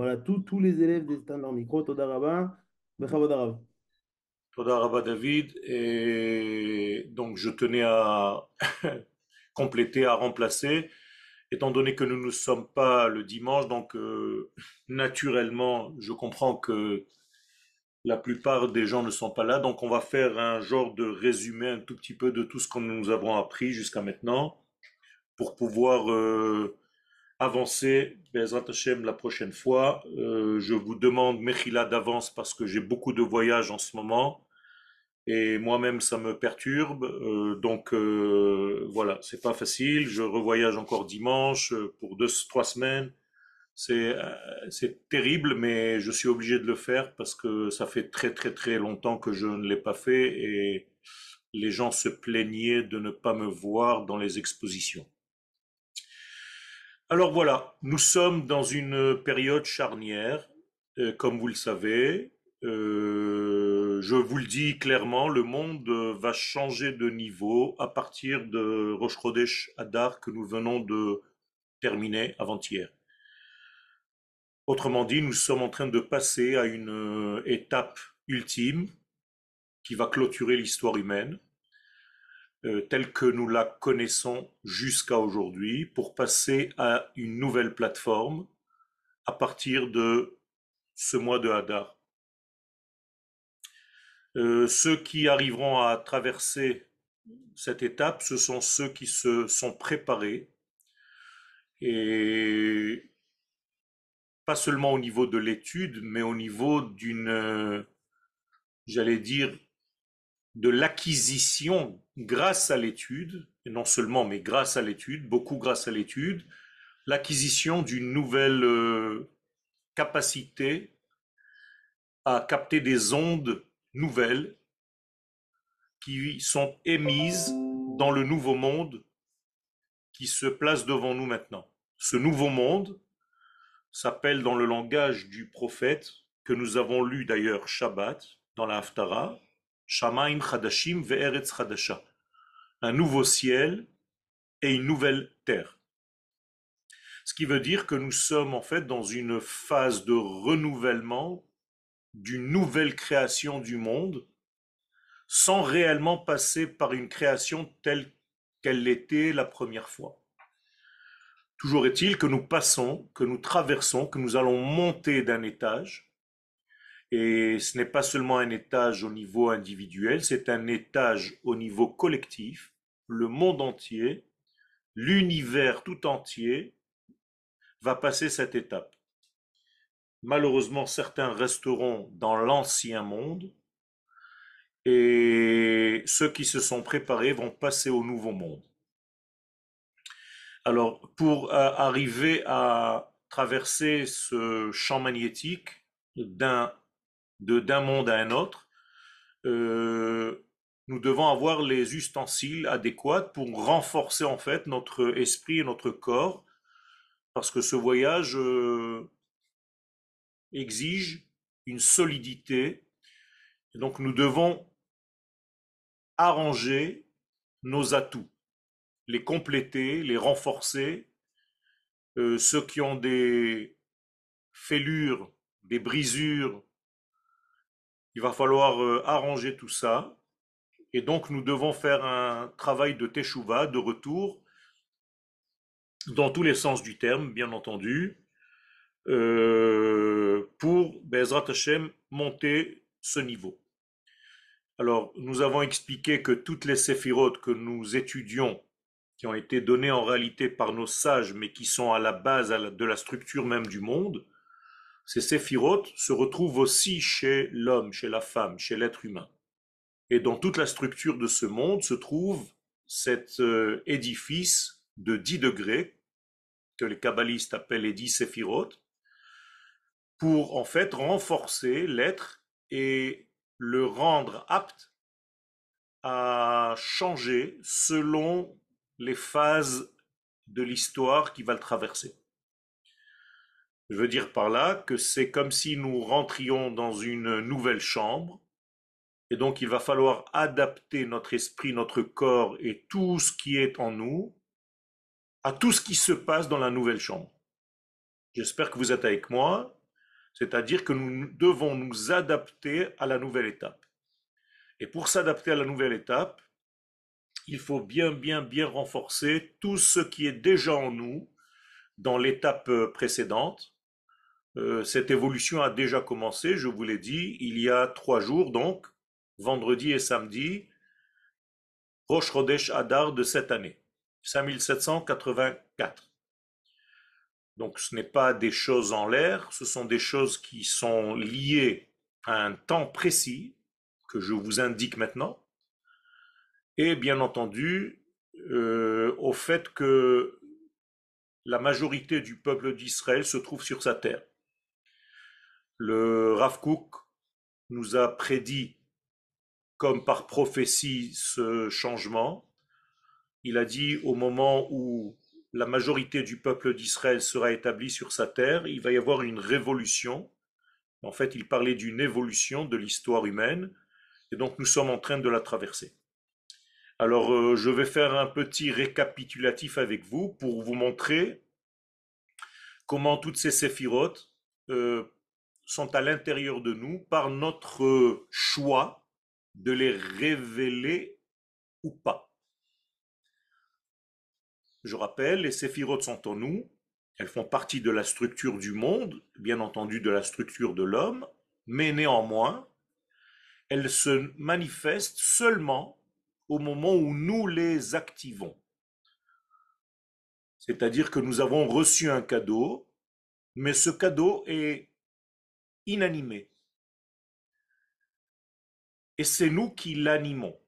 Voilà, tous les élèves des standards micro, Toda Rabba, Bechavod Arav. Toda Rabba David. Et donc, je tenais à compléter, à remplacer, étant donné que nous ne sommes pas le dimanche, donc euh, naturellement, je comprends que la plupart des gens ne sont pas là, donc on va faire un genre de résumé un tout petit peu de tout ce que nous avons appris jusqu'à maintenant pour pouvoir euh, avancer Bezrat Hashem la prochaine fois. Euh, je vous demande Mechila d'avance parce que j'ai beaucoup de voyages en ce moment et moi-même ça me perturbe. Euh, donc euh, voilà, c'est pas facile. Je revoyage encore dimanche pour deux, trois semaines. C'est c'est terrible, mais je suis obligé de le faire parce que ça fait très très très longtemps que je ne l'ai pas fait et les gens se plaignaient de ne pas me voir dans les expositions. Alors voilà, nous sommes dans une période charnière, euh, comme vous le savez. Euh, je vous le dis clairement, le monde euh, va changer de niveau à partir de Rosh Chodesh Adar que nous venons de terminer avant-hier. Autrement dit, nous sommes en train de passer à une étape ultime qui va clôturer l'histoire humaine euh, telle que nous la connaissons jusqu'à aujourd'hui pour passer à une nouvelle plateforme à partir de ce mois de Hadar. Euh, ceux qui arriveront à traverser cette étape, ce sont ceux qui se sont préparés et pas seulement au niveau de l'étude, mais au niveau d'une, euh, j'allais dire, de l'acquisition grâce à l'étude, et non seulement, mais grâce à l'étude, beaucoup grâce à l'étude, l'acquisition d'une nouvelle euh, capacité à capter des ondes nouvelles qui sont émises dans le nouveau monde qui se place devant nous maintenant. Ce nouveau monde s'appelle dans le langage du prophète, que nous avons lu d'ailleurs Shabbat dans la Haftara, Chadashim ve'eretz Chadasha. Un nouveau ciel et une nouvelle terre. Ce qui veut dire que nous sommes en fait dans une phase de renouvellement d'une nouvelle création du monde sans réellement passer par une création telle qu'elle l'était la première fois. Toujours est-il que nous passons, que nous traversons, que nous allons monter d'un étage, et ce n'est pas seulement un étage au niveau individuel, c'est un étage au niveau collectif, le monde entier, l'univers tout entier va passer cette étape. Malheureusement, certains resteront dans l'ancien monde et ceux qui se sont préparés vont passer au nouveau monde. Alors, pour euh, arriver à traverser ce champ magnétique d'un d'un monde à un autre, euh, nous devons avoir les ustensiles adéquats pour renforcer en fait notre esprit et notre corps, parce que ce voyage euh, exige une solidité. Et donc nous devons arranger nos atouts, les compléter, les renforcer. Euh, ceux qui ont des fêlures, des brisures, il va falloir euh, arranger tout ça. Et donc nous devons faire un travail de teshuva, de retour, dans tous les sens du terme, bien entendu, euh, pour Bezrat Hashem monter ce niveau. Alors, nous avons expliqué que toutes les séphirotes que nous étudions, qui ont été données en réalité par nos sages, mais qui sont à la base de la structure même du monde, ces séphirotes se retrouvent aussi chez l'homme, chez la femme, chez l'être humain. Et dans toute la structure de ce monde se trouve cet euh, édifice de 10 degrés, que les kabbalistes appellent les 10 séphirotes, pour en fait renforcer l'être et le rendre apte à changer selon les phases de l'histoire qui va le traverser. Je veux dire par là que c'est comme si nous rentrions dans une nouvelle chambre, et donc il va falloir adapter notre esprit, notre corps et tout ce qui est en nous à tout ce qui se passe dans la nouvelle chambre. J'espère que vous êtes avec moi C'est-à-dire que nous devons nous adapter à la nouvelle étape. Et pour s'adapter à la nouvelle étape, il faut bien, bien, bien renforcer tout ce qui est déjà en nous dans l'étape précédente. Euh, cette évolution a déjà commencé, je vous l'ai dit, il y a trois jours, donc, vendredi et samedi, Rosh Chodesh Adar de cette année, 5784. Donc ce n'est pas des choses en l'air, ce sont des choses qui sont liées à un temps précis que je vous indique maintenant, et bien entendu euh, au fait que la majorité du peuple d'Israël se trouve sur sa terre. Le Rav Kook nous a prédit, comme par prophétie, ce changement. Il a dit au moment où la majorité du peuple d'Israël sera établie sur sa terre, il va y avoir une révolution. En fait, il parlait d'une évolution de l'histoire humaine, et donc nous sommes en train de la traverser. Alors, euh, je vais faire un petit récapitulatif avec vous pour vous montrer comment toutes ces séphirotes euh, sont à l'intérieur de nous par notre choix de les révéler ou pas. Je rappelle, les séphirotes sont en nous, elles font partie de la structure du monde, bien entendu de la structure de l'homme, mais néanmoins, elles se manifestent seulement au moment où nous les activons. C'est-à-dire que nous avons reçu un cadeau, mais ce cadeau est inanimé. Et c'est nous qui l'animons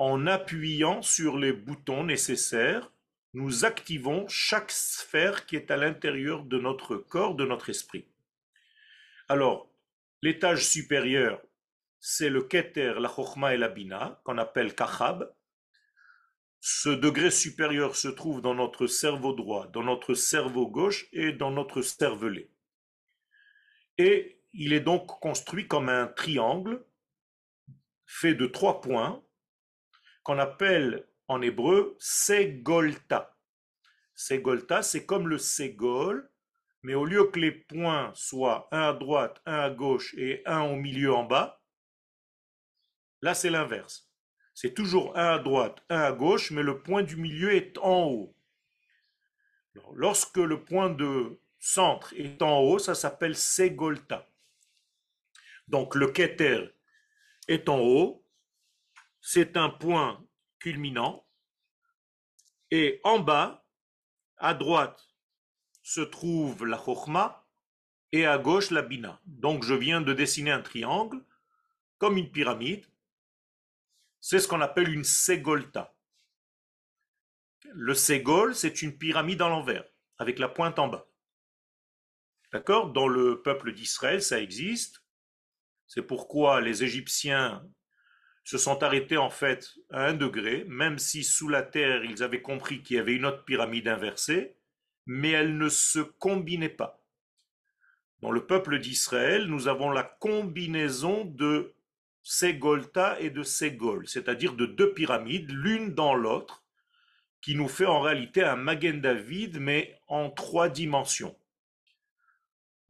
en appuyant sur les boutons nécessaires, nous activons chaque sphère qui est à l'intérieur de notre corps, de notre esprit. Alors, l'étage supérieur, c'est le Keter, la Chochma et la Bina, qu'on appelle Kachab. Ce degré supérieur se trouve dans notre cerveau droit, dans notre cerveau gauche et dans notre cervelet. Et il est donc construit comme un triangle fait de trois points qu'on appelle en hébreu Segolta. Segolta, c'est comme le Segol, mais au lieu que les points soient un à droite, un à gauche et un au milieu en bas, là c'est l'inverse. C'est toujours un à droite, un à gauche, mais le point du milieu est en haut. lorsque le point de centre est en haut, ça s'appelle Segolta. Donc le Keter est en haut, c'est un point culminant. Et en bas, à droite, se trouve la Chochma et à gauche la Bina. Donc je viens de dessiner un triangle comme une pyramide. C'est ce qu'on appelle une ségolta. Le ségol, c'est une pyramide à l'envers, avec la pointe en bas. D'accord? Dans le peuple d'Israël, ça existe. C'est pourquoi les Égyptiens se sont arrêtés en fait à un degré, même si sous la terre ils avaient compris qu'il y avait une autre pyramide inversée, mais elle ne se combinait pas. Dans le peuple d'Israël, nous avons la combinaison de Ségolta et de Ségol, c'est-à-dire de deux pyramides, l'une dans l'autre, qui nous fait en réalité un Magen David, mais en trois dimensions.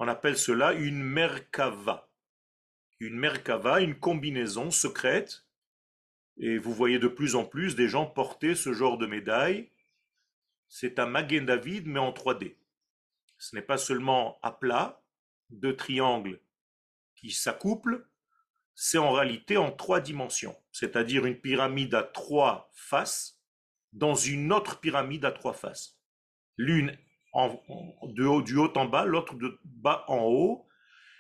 On appelle cela une Merkava. Une Merkava, une combinaison secrète et vous voyez de plus en plus des gens porter ce genre de médaille. C'est un Magen David, mais en 3D. Ce n'est pas seulement à plat, deux triangles qui s'accouplent, c'est en réalité en trois dimensions, c'est-à-dire une pyramide à trois faces dans une autre pyramide à trois faces. L'une du haut en bas, l'autre de bas en haut,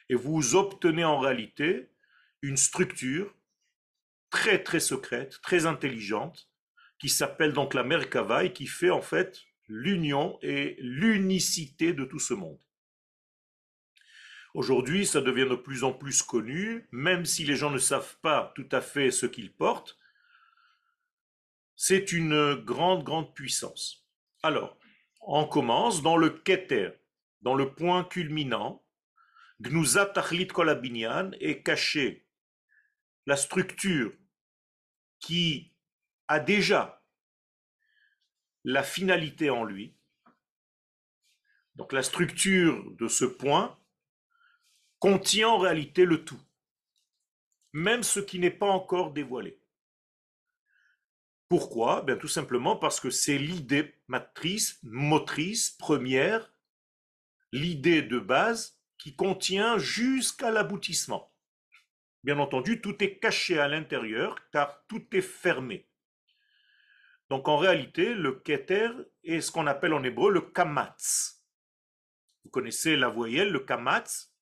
et vous obtenez en réalité une structure très très secrète, très intelligente, qui s'appelle donc la Merkava et qui fait en fait l'union et l'unicité de tout ce monde. Aujourd'hui, ça devient de plus en plus connu, même si les gens ne savent pas tout à fait ce qu'ils portent. C'est une grande, grande puissance. Alors, on commence dans le Keter, dans le point culminant. Gnuzat Tachlit Kolabinyan est caché la structure qui a déjà la finalité en lui, donc la structure de ce point contient en réalité le tout, même ce qui n'est pas encore dévoilé. Pourquoi? Bien tout simplement parce que c'est l'idée matrice, motrice, première, l'idée de base qui contient jusqu'à l'aboutissement. Bien entendu, tout est caché à l'intérieur car tout est fermé. Donc en réalité, le keter est ce qu'on appelle en hébreu le kamatz. Vous connaissez la voyelle, le kamatz?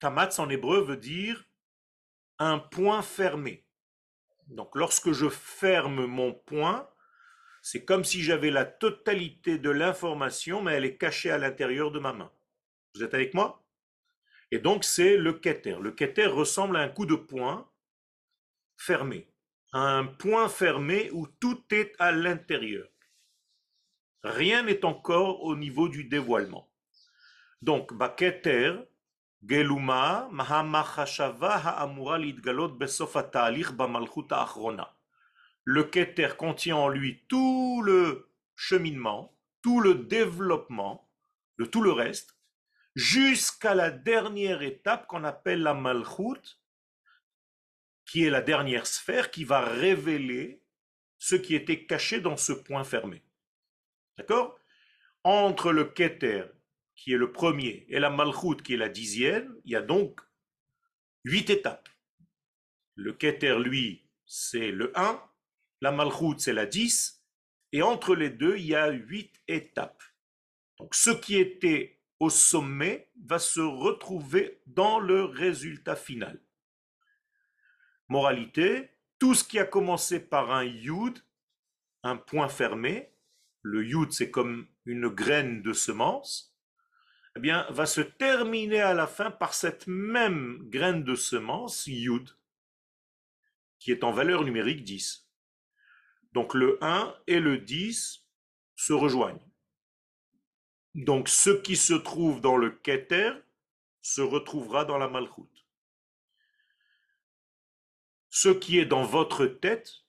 Kamatz en hébreu veut dire un point fermé. Donc lorsque je ferme mon point, c'est comme si j'avais la totalité de l'information, mais elle est cachée à l'intérieur de ma main. Vous êtes avec moi? Et donc c'est le keter. Le keter ressemble à un coup de poing fermé. Un point fermé où tout est à l'intérieur. Rien n'est encore au niveau du dévoilement. Donc, Le Keter contient en lui tout le cheminement, tout le développement de tout le reste, jusqu'à la dernière étape qu'on appelle la Malchut, qui est la dernière sphère qui va révéler ce qui était caché dans ce point fermé. D'accord? Entre le Keter, qui est le premier, et la Malchut, qui est la dixième, il y a donc huit étapes. Le Keter, lui, c'est le 1, la Malchut, c'est la 10, et entre les deux, il y a huit étapes. Donc ce qui était au sommet va se retrouver dans le résultat final. Moralité, tout ce qui a commencé par un yud, un point fermé, le yud c'est comme une graine de semence, eh va se terminer à la fin par cette même graine de semence, yud, qui est en valeur numérique 10. Donc le 1 et le 10 se rejoignent. Donc ce qui se trouve dans le Keter se retrouvera dans la Malchut ce qui est dans votre tête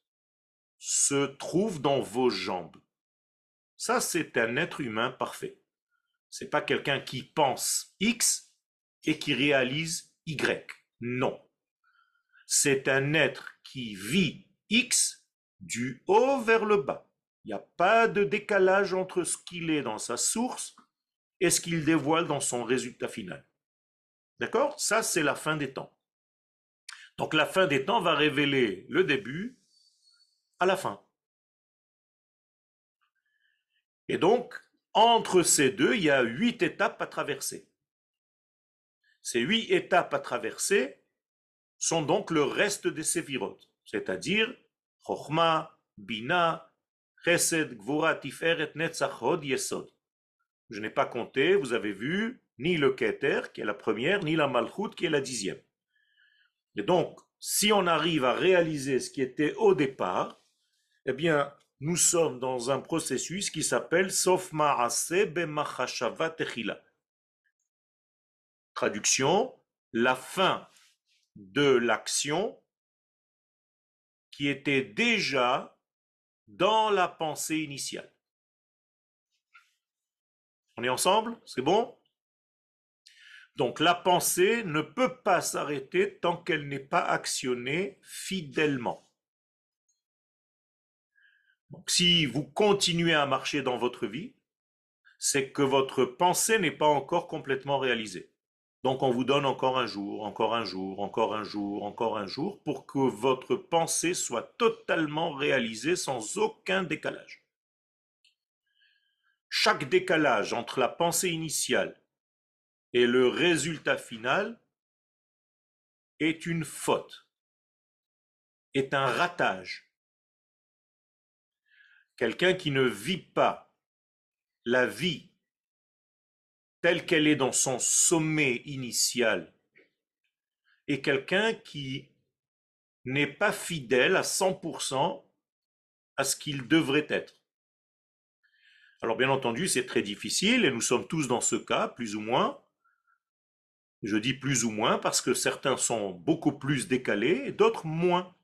se trouve dans vos jambes. Ça, c'est un être humain parfait. C'est pas quelqu'un qui pense X et qui réalise Y. Non. C'est un être qui vit X du haut vers le bas. Il n'y a pas de décalage entre ce qu'il est dans sa source et ce qu'il dévoile dans son résultat final. D'accord? Ça, c'est la fin des temps. Donc la fin des temps va révéler le début à la fin. Et donc, entre ces deux, il y a huit étapes à traverser. Ces huit étapes à traverser sont donc le reste des séphirotes, c'est-à-dire Chochma, Bina, Chesed, Gvura, Tiferet, Netzach, Yesod. Je n'ai pas compté, vous avez vu, ni le Keter, qui est la première, ni la Malchut, qui est la dixième. Et donc, si on arrive à réaliser ce qui était au départ, eh bien, nous sommes dans un processus qui s'appelle Sof. Traduction, la fin de l'action qui était déjà dans la pensée initiale. On est ensemble? C'est bon? Donc la pensée ne peut pas s'arrêter tant qu'elle n'est pas actionnée fidèlement. Si vous continuez à marcher dans votre vie, c'est que votre pensée n'est pas encore complètement réalisée. Donc on vous donne encore un jour, encore un jour, encore un jour, encore un jour, pour que votre pensée soit totalement réalisée sans aucun décalage. Chaque décalage entre la pensée initiale et le résultat final est une faute, est un ratage. Quelqu'un qui ne vit pas la vie telle qu'elle est dans son sommet initial est quelqu'un qui n'est pas fidèle à 100% à ce qu'il devrait être. Alors bien entendu, c'est très difficile et nous sommes tous dans ce cas, plus ou moins, je dis plus ou moins parce que certains sont beaucoup plus décalés et d'autres moins.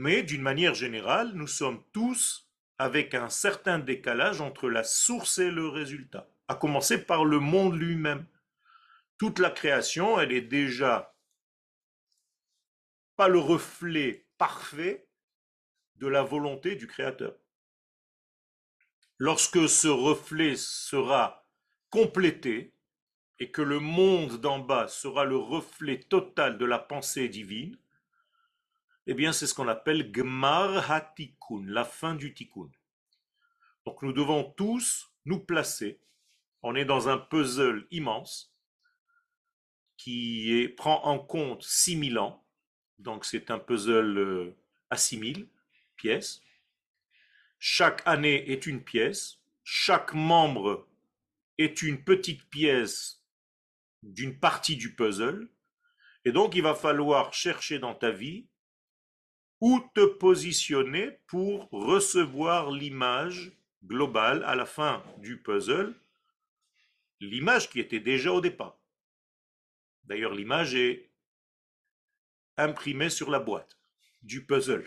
Mais d'une manière générale, nous sommes tous avec un certain décalage entre la source et le résultat, à commencer par le monde lui-même. Toute la création, elle est déjà pas le reflet parfait de la volonté du Créateur. Lorsque ce reflet sera complété et que le monde d'en bas sera le reflet total de la pensée divine, eh bien c'est ce qu'on appelle Gmar HaTikun, la fin du Tikkun. Donc nous devons tous nous placer. On est dans un puzzle immense qui prend en compte 6000 ans. Donc c'est un puzzle à 6000 pièces. Chaque année est une pièce. Chaque membre est une petite pièce d'une partie du puzzle. Et donc il va falloir chercher dans ta vie où te positionner pour recevoir l'image globale à la fin du puzzle, l'image qui était déjà au départ. D'ailleurs, l'image est imprimée sur la boîte du puzzle.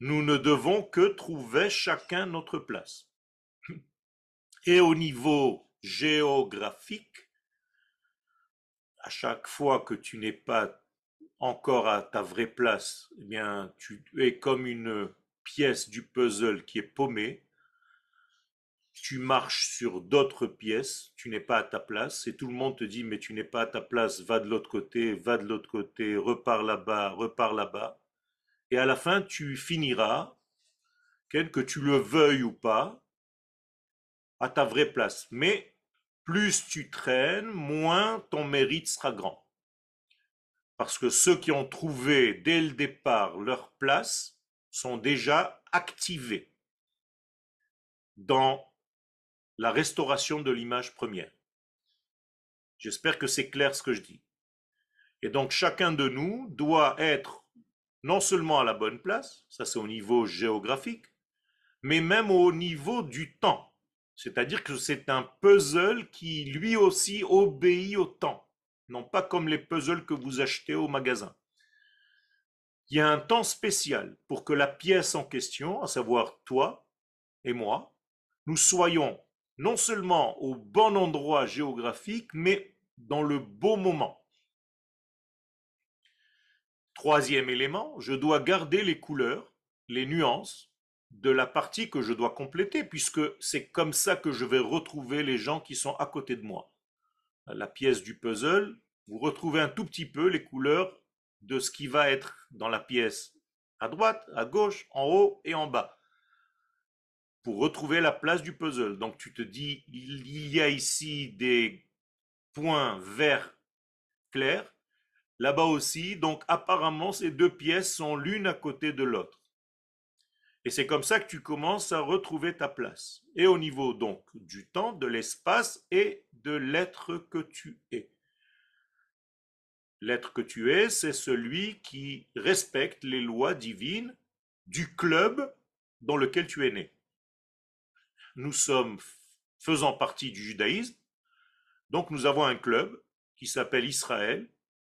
Nous ne devons que trouver chacun notre place. Et au niveau géographique, à chaque fois que tu n'es pas encore à ta vraie place, eh bien, tu es comme une pièce du puzzle qui est paumée. Tu marches sur d'autres pièces, tu n'es pas à ta place, et tout le monde te dit mais tu n'es pas à ta place, va de l'autre côté, va de l'autre côté, repars là-bas, repars là-bas. Et à la fin, tu finiras, que tu le veuilles ou pas, à ta vraie place. Mais plus tu traînes, moins ton mérite sera grand. Parce que ceux qui ont trouvé dès le départ leur place sont déjà activés dans la restauration de l'image première. J'espère que c'est clair ce que je dis. Et donc chacun de nous doit être non seulement à la bonne place, ça c'est au niveau géographique, mais même au niveau du temps. C'est-à-dire que c'est un puzzle qui lui aussi obéit au temps non pas comme les puzzles que vous achetez au magasin. Il y a un temps spécial pour que la pièce en question, à savoir toi et moi, nous soyons non seulement au bon endroit géographique, mais dans le beau moment. Troisième élément, je dois garder les couleurs, les nuances de la partie que je dois compléter, puisque c'est comme ça que je vais retrouver les gens qui sont à côté de moi la pièce du puzzle, vous retrouvez un tout petit peu les couleurs de ce qui va être dans la pièce à droite, à gauche, en haut et en bas. Pour retrouver la place du puzzle. Donc tu te dis, il y a ici des points verts clairs, là-bas aussi. Donc apparemment, ces deux pièces sont l'une à côté de l'autre. Et c'est comme ça que tu commences à retrouver ta place. Et au niveau donc du temps, de l'espace et de l'être que tu es. L'être que tu es, c'est celui qui respecte les lois divines du club dans lequel tu es né. Nous sommes faisant partie du judaïsme, donc nous avons un club qui s'appelle Israël.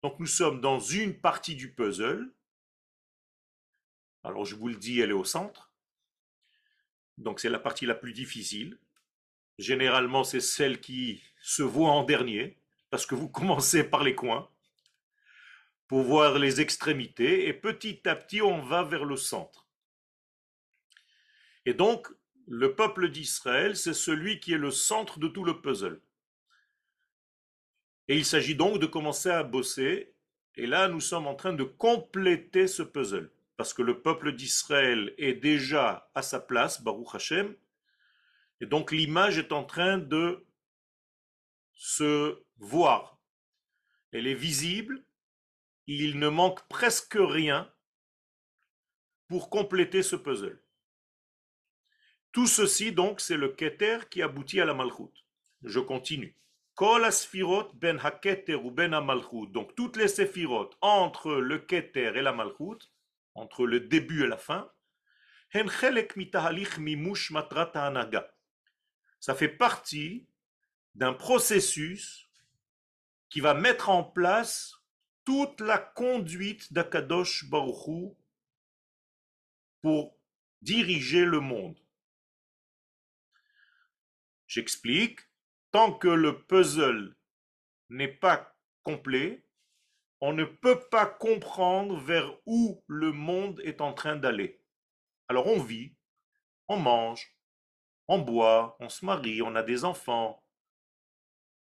Donc nous sommes dans une partie du puzzle alors je vous le dis, elle est au centre. Donc c'est la partie la plus difficile. Généralement, c'est celle qui se voit en dernier, parce que vous commencez par les coins pour voir les extrémités, et petit à petit, on va vers le centre. Et donc, le peuple d'Israël, c'est celui qui est le centre de tout le puzzle. Et il s'agit donc de commencer à bosser, et là, nous sommes en train de compléter ce puzzle parce que le peuple d'Israël est déjà à sa place, Baruch Hashem, et donc l'image est en train de se voir. Elle est visible, il ne manque presque rien pour compléter ce puzzle. Tout ceci, donc, c'est le Keter qui aboutit à la Malchut. Je continue. Kol ben ou ben. Donc, toutes les séphirot entre le Keter et la Malchut entre le début et la fin, ça fait partie d'un processus qui va mettre en place toute la conduite d'Akadosh Baruchou pour diriger le monde. J'explique, tant que le puzzle n'est pas complet, on ne peut pas comprendre vers où le monde est en train d'aller. Alors on vit, on mange, on boit, on se marie, on a des enfants,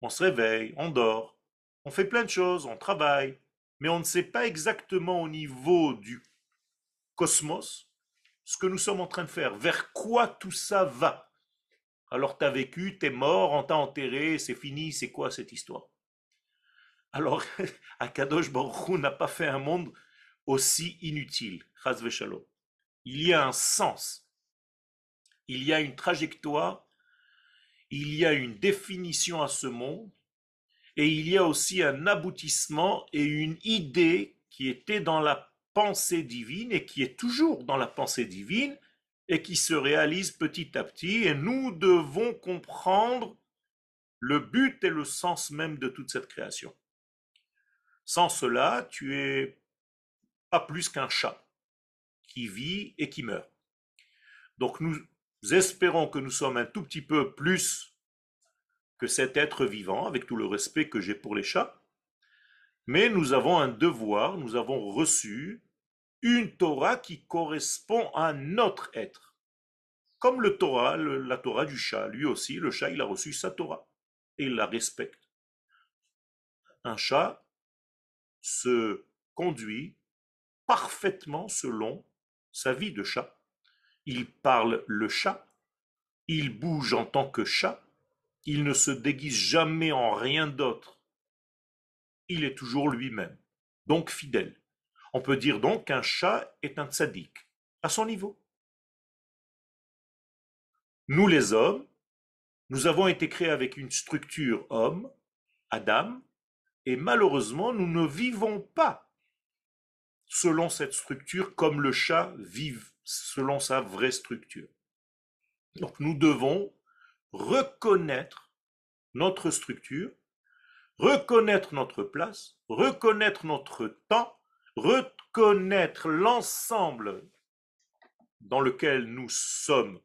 on se réveille, on dort, on fait plein de choses, on travaille, mais on ne sait pas exactement au niveau du cosmos ce que nous sommes en train de faire, vers quoi tout ça va. Alors tu as vécu, tu es mort, on t'a enterré, c'est fini, c'est quoi cette histoire? Alors, Akadosh Baruch n'a pas fait un monde aussi inutile, Il y a un sens, il y a une trajectoire, il y a une définition à ce monde, et il y a aussi un aboutissement et une idée qui était dans la pensée divine et qui est toujours dans la pensée divine et qui se réalise petit à petit. Et nous devons comprendre le but et le sens même de toute cette création. Sans cela, tu es pas plus qu'un chat qui vit et qui meurt. Donc nous espérons que nous sommes un tout petit peu plus que cet être vivant, avec tout le respect que j'ai pour les chats, mais nous avons un devoir, nous avons reçu une Torah qui correspond à notre être. Comme le Torah, la Torah du chat, lui aussi, le chat, il a reçu sa Torah et il la respecte. Un chat se conduit parfaitement selon sa vie de chat. Il parle le chat, il bouge en tant que chat, il ne se déguise jamais en rien d'autre il est toujours lui-même, donc fidèle. On peut dire donc qu'un chat est un tzaddik, à son niveau. Nous les hommes, nous avons été créés avec une structure homme, Adam, et malheureusement, nous ne vivons pas selon cette structure comme le chat vit selon sa vraie structure. Donc nous devons reconnaître notre structure reconnaître notre place, reconnaître notre temps, reconnaître l'ensemble dans lequel nous sommes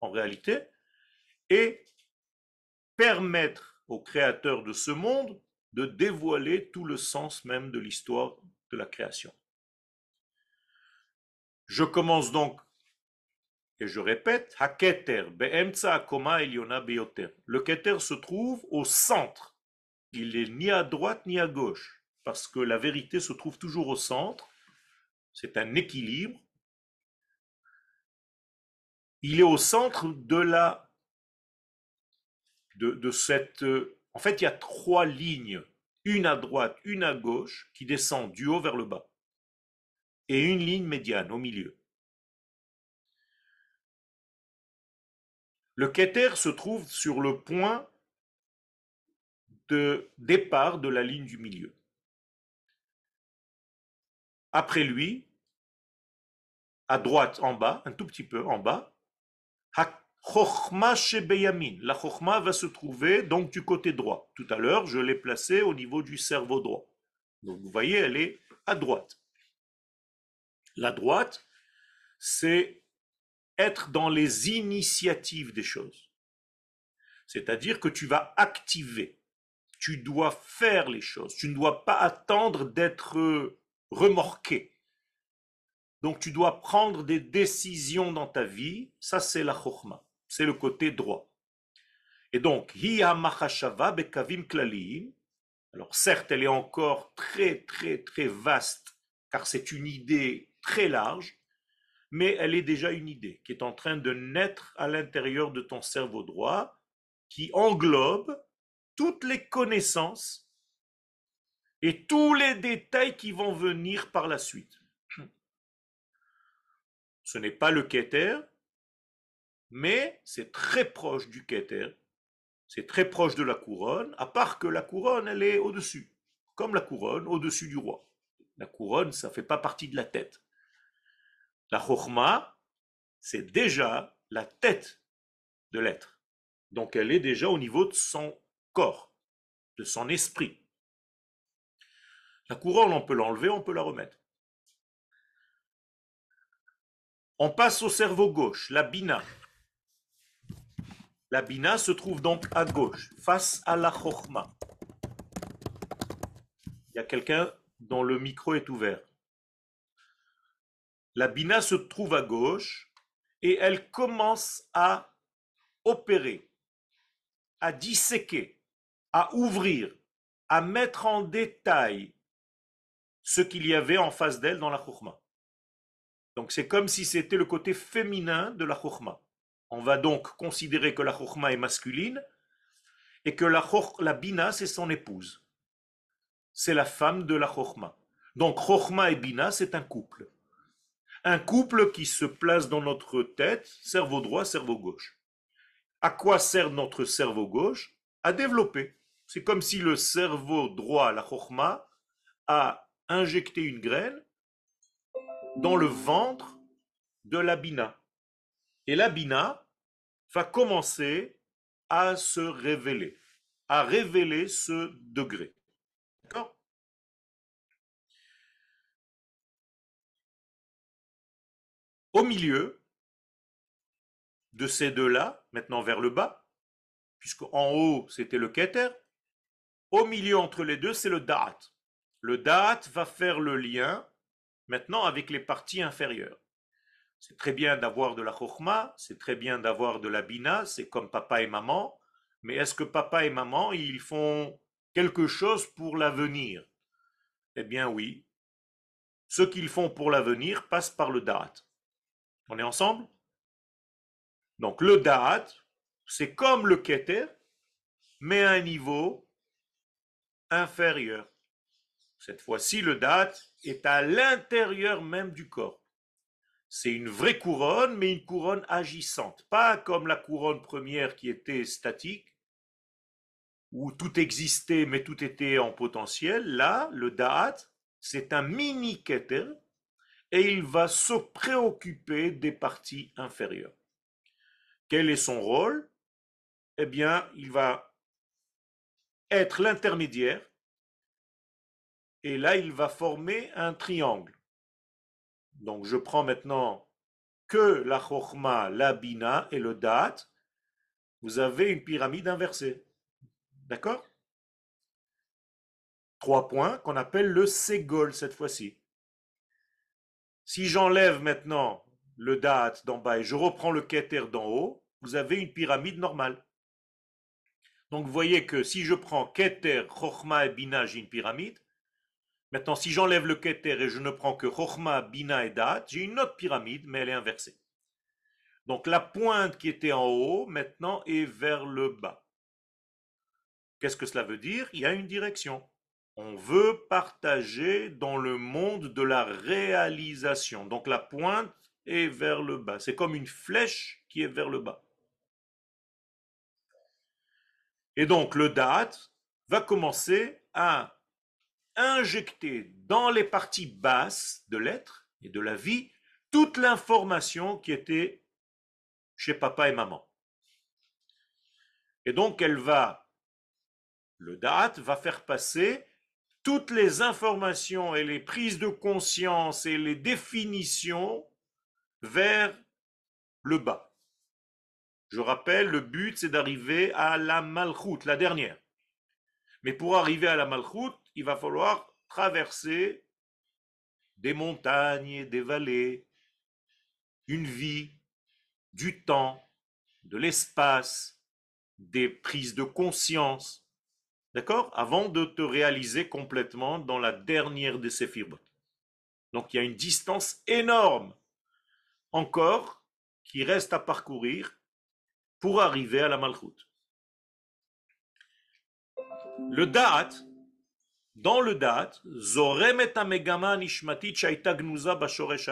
en réalité et permettre au créateur de ce monde de dévoiler tout le sens même de l'histoire de la création. Je commence donc et je répète, Haketer, Le Keter se trouve au centre il est ni à droite ni à gauche, parce que la vérité se trouve toujours au centre, c'est un équilibre. Il est au centre de la de, de cette en fait il y a trois lignes, une à droite, une à gauche, qui descendent du haut vers le bas, et une ligne médiane au milieu. Le Keter se trouve sur le point de départ de la ligne du milieu. Après lui, à droite en bas, un tout petit peu en bas, la chokhma va se trouver donc du côté droit. Tout à l'heure, je l'ai placée au niveau du cerveau droit. Donc vous voyez, elle est à droite. La droite, c'est être dans les initiatives des choses. C'est-à-dire que tu vas activer tu dois faire les choses. Tu ne dois pas attendre d'être remorqué. Donc tu dois prendre des décisions dans ta vie. Ça, c'est la chokhmah. C'est le côté droit. Et donc, Alors certes, elle est encore très, très, très vaste, car c'est une idée très large, mais elle est déjà une idée qui est en train de naître à l'intérieur de ton cerveau droit, qui englobe toutes les connaissances et tous les détails qui vont venir par la suite. Ce n'est pas le Keter, mais c'est très proche du Keter, c'est très proche de la couronne, à part que la couronne, elle est au-dessus, comme la couronne au-dessus du roi. La couronne, ça ne fait pas partie de la tête. La Chokhmah, c'est déjà la tête de l'être. Donc elle est déjà au niveau de son corps, de son esprit. La couronne, on peut l'enlever, on peut la remettre. On passe au cerveau gauche, la bina. La bina se trouve donc à gauche, face à la chokhma. Il y a quelqu'un dont le micro est ouvert. La bina se trouve à gauche et elle commence à opérer, à disséquer, à ouvrir, à mettre en détail ce qu'il y avait en face d'elle dans la chokhmah. Donc c'est comme si c'était le côté féminin de la chokhmah. On va donc considérer que la chokhmah est masculine et que la, la bina c'est son épouse. C'est la femme de la chokhmah. Donc chokhmah et bina c'est un couple. Un couple qui se place dans notre tête, cerveau droit, cerveau gauche. À quoi sert notre cerveau gauche? À développer. C'est comme si le cerveau droit, la chokhmah, a injecté une graine dans le ventre de la bina. Et la bina va commencer à se révéler, à révéler ce degré. Au milieu de ces deux-là, maintenant vers le bas, puisque en haut c'était le keter, au milieu entre les deux, c'est le da'at. Le da'at va faire le lien maintenant avec les parties inférieures. C'est très bien d'avoir de la chokhma, c'est très bien d'avoir de la bina, c'est comme papa et maman, mais est-ce que papa et maman, ils font quelque chose pour l'avenir? Eh bien oui. Ce qu'ils font pour l'avenir passe par le da'at. On est ensemble? Donc le da'at, c'est comme le keter, mais à un niveau inférieur. Cette fois-ci, le date est à l'intérieur même du corps. C'est une vraie couronne, mais une couronne agissante. Pas comme la couronne première qui était statique, où tout existait, mais tout était en potentiel. Là, le da'at, c'est un mini keter, et il va se préoccuper des parties inférieures. Quel est son rôle? Eh bien, il va être l'intermédiaire. Et là, il va former un triangle. Donc, je prends maintenant que la chokhma, la bina et le dat. Vous avez une pyramide inversée. D'accord? Trois points qu'on appelle le ségol cette fois-ci. Si j'enlève maintenant le dat d'en bas et je reprends le keter d'en haut, vous avez une pyramide normale. Donc vous voyez que si je prends Keter, Chochma et Bina, j'ai une pyramide. Maintenant, si j'enlève le Keter et je ne prends que Chochma, Bina et Dat, j'ai une autre pyramide, mais elle est inversée. Donc la pointe qui était en haut, maintenant, est vers le bas. Qu'est-ce que cela veut dire? Il y a une direction. On veut partager dans le monde de la réalisation. Donc la pointe est vers le bas. C'est comme une flèche qui est vers le bas. Et donc le date va commencer à injecter dans les parties basses de l'être et de la vie toute l'information qui était chez papa et maman. Et donc elle va, le date va faire passer toutes les informations et les prises de conscience et les définitions vers le bas. Je rappelle, le but, c'est d'arriver à la malchoute, la dernière. Mais pour arriver à la malchoute, il va falloir traverser des montagnes, des vallées, une vie, du temps, de l'espace, des prises de conscience. D'accord Avant de te réaliser complètement dans la dernière de ces fibres. Donc il y a une distance énorme encore qui reste à parcourir pour arriver à la malchoute. Le da'at, dans le da'at, zorem et amegama nishmatit shaita gnuza bashoresh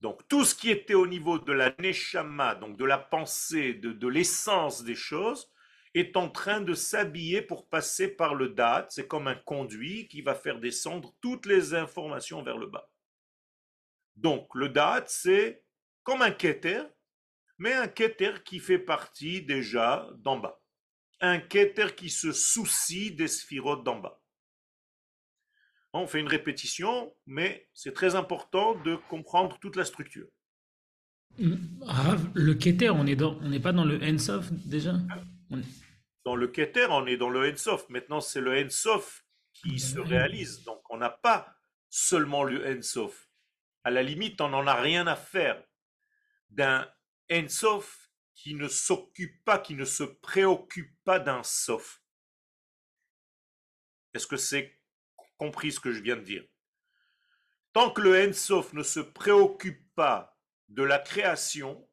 Donc tout ce qui était au niveau de la neshama, donc de la pensée, de, l'essence des choses, est en train de s'habiller pour passer par le da'at. C'est comme un conduit qui va faire descendre toutes les informations vers le bas. Donc le da'at, c'est comme un keter mais un keter qui fait partie déjà d'en bas. Un keter qui se soucie des sphirotes d'en bas. On fait une répétition, mais c'est très important de comprendre toute la structure. le keter, on n'est on pas dans le Ensof déjà? Dans le Keter, on est dans le Ensof. Maintenant, c'est le Ensof qui se réalise. Donc, on n'a pas seulement le Ensof. À la limite, on n'en a rien à faire d'un Ensof qui ne s'occupe pas, qui ne se préoccupe pas d'un Sof. Est-ce que c'est compris ce que je viens de dire? Tant que le Ensof ne se préoccupe pas de la création,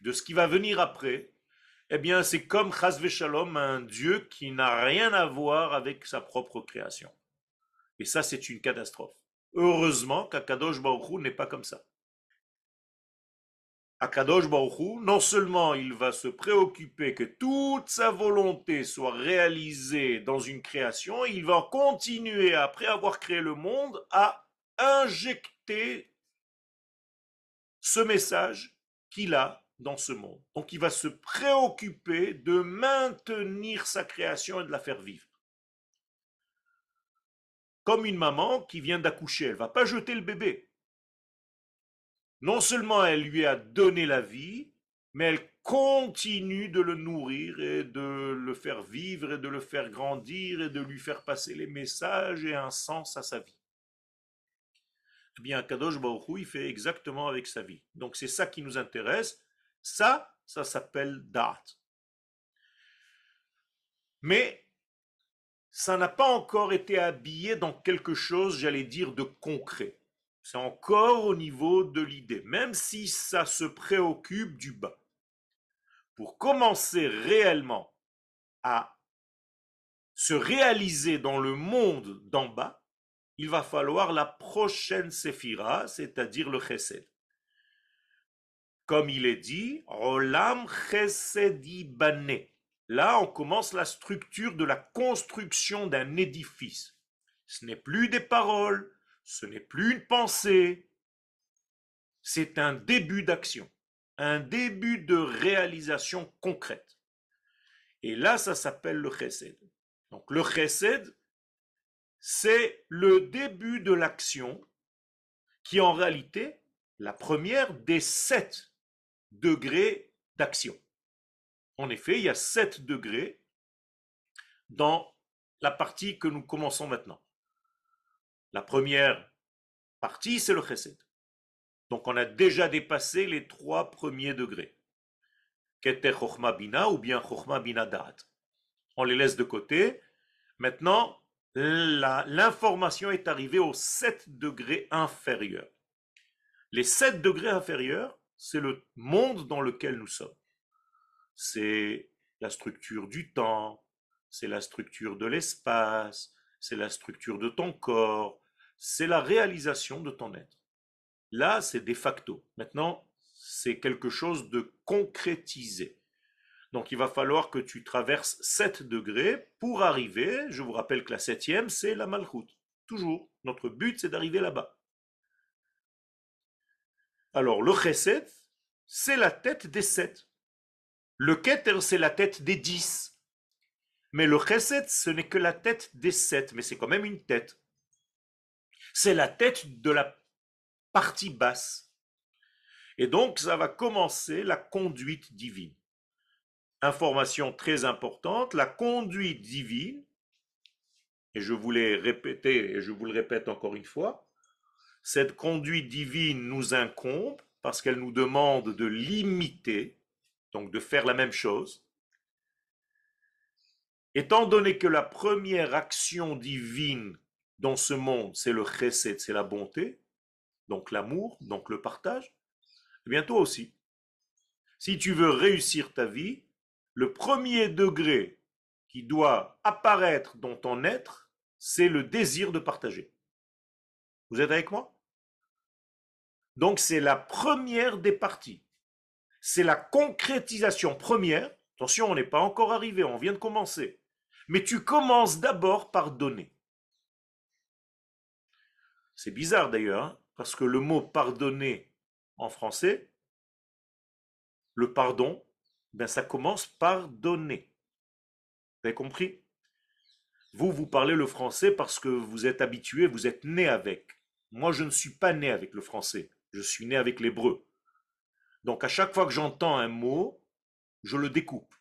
de ce qui va venir après, eh bien, c'est comme Chazve Shalom, un Dieu qui n'a rien à voir avec sa propre création. Et ça, c'est une catastrophe. Heureusement qu'Akadosh Baruch n'est pas comme ça. Akadosh Baruch non seulement il va se préoccuper que toute sa volonté soit réalisée dans une création, il va continuer, après avoir créé le monde, à injecter ce message qu'il a dans ce monde. Donc il va se préoccuper de maintenir sa création et de la faire vivre. Comme une maman qui vient d'accoucher, elle va pas jeter le bébé. Non seulement elle lui a donné la vie, mais elle continue de le nourrir et de le faire vivre et de le faire grandir et de lui faire passer les messages et un sens à sa vie. Eh bien, Kadosh Baruch il fait exactement avec sa vie. Donc c'est ça qui nous intéresse. Ça, ça s'appelle date. Mais ça n'a pas encore été habillé dans quelque chose, j'allais dire, de concret. C'est encore au niveau de l'idée, même si ça se préoccupe du bas. Pour commencer réellement à se réaliser dans le monde d'en bas, il va falloir la prochaine séphira, c'est-à-dire le chesed. Comme il est dit, Olam Bane. Là, on commence la structure de la construction d'un édifice. Ce n'est plus des paroles, ce n'est plus une pensée, c'est un début d'action, un début de réalisation concrète. Et là, ça s'appelle le chesed. Donc le chesed, c'est le début de l'action qui en réalité la première des sept degrés d'action. En effet, il y a sept degrés dans la partie que nous commençons maintenant. La première partie, c'est le chesed. Donc on a déjà dépassé les trois premiers degrés. Keter chokhma bina ou bien bina da'at. On les laisse de côté. Maintenant, l'information est arrivée aux sept degrés inférieurs. Les sept degrés inférieurs, c'est le monde dans lequel nous sommes. C'est la structure du temps, c'est la structure de l'espace, c'est la structure de ton corps, c'est la réalisation de ton être. Là, c'est de facto. Maintenant, c'est quelque chose de concrétisé. Donc il va falloir que tu traverses 7 degrés pour arriver, je vous rappelle que la septième, c'est la malchoute. Toujours. Notre but, c'est d'arriver là-bas. Alors, le chesed, c'est la tête des sept. Le keter, c'est la tête des dix. Mais le chesed, ce n'est que la tête des sept, mais c'est quand même une tête. C'est la tête de la partie basse. Et donc, ça va commencer la conduite divine. Information très importante, la conduite divine, et je vous l'ai répété et je vous le répète encore une fois, cette conduite divine nous incombe parce qu'elle nous demande de l'imiter, donc de faire la même chose. Étant donné que la première action divine dans ce monde, c'est le chesed, c'est la bonté, donc l'amour, donc le partage, eh bien toi aussi. Si tu veux réussir ta vie, le premier degré qui doit apparaître dans ton être, c'est le désir de partager. Vous êtes avec moi? Donc c'est la première des parties. C'est la concrétisation première. Attention, on n'est pas encore arrivé, on vient de commencer. Mais tu commences d'abord par donner. C'est bizarre d'ailleurs, hein, parce que le mot pardonner en français, le pardon, ben ça commence par donner. Vous avez compris? Vous, vous parlez le français parce que vous êtes habitué, vous êtes né avec. Moi, je ne suis pas né avec le français. Je suis né avec l'hébreu. Donc à chaque fois que j'entends un mot, je le découpe.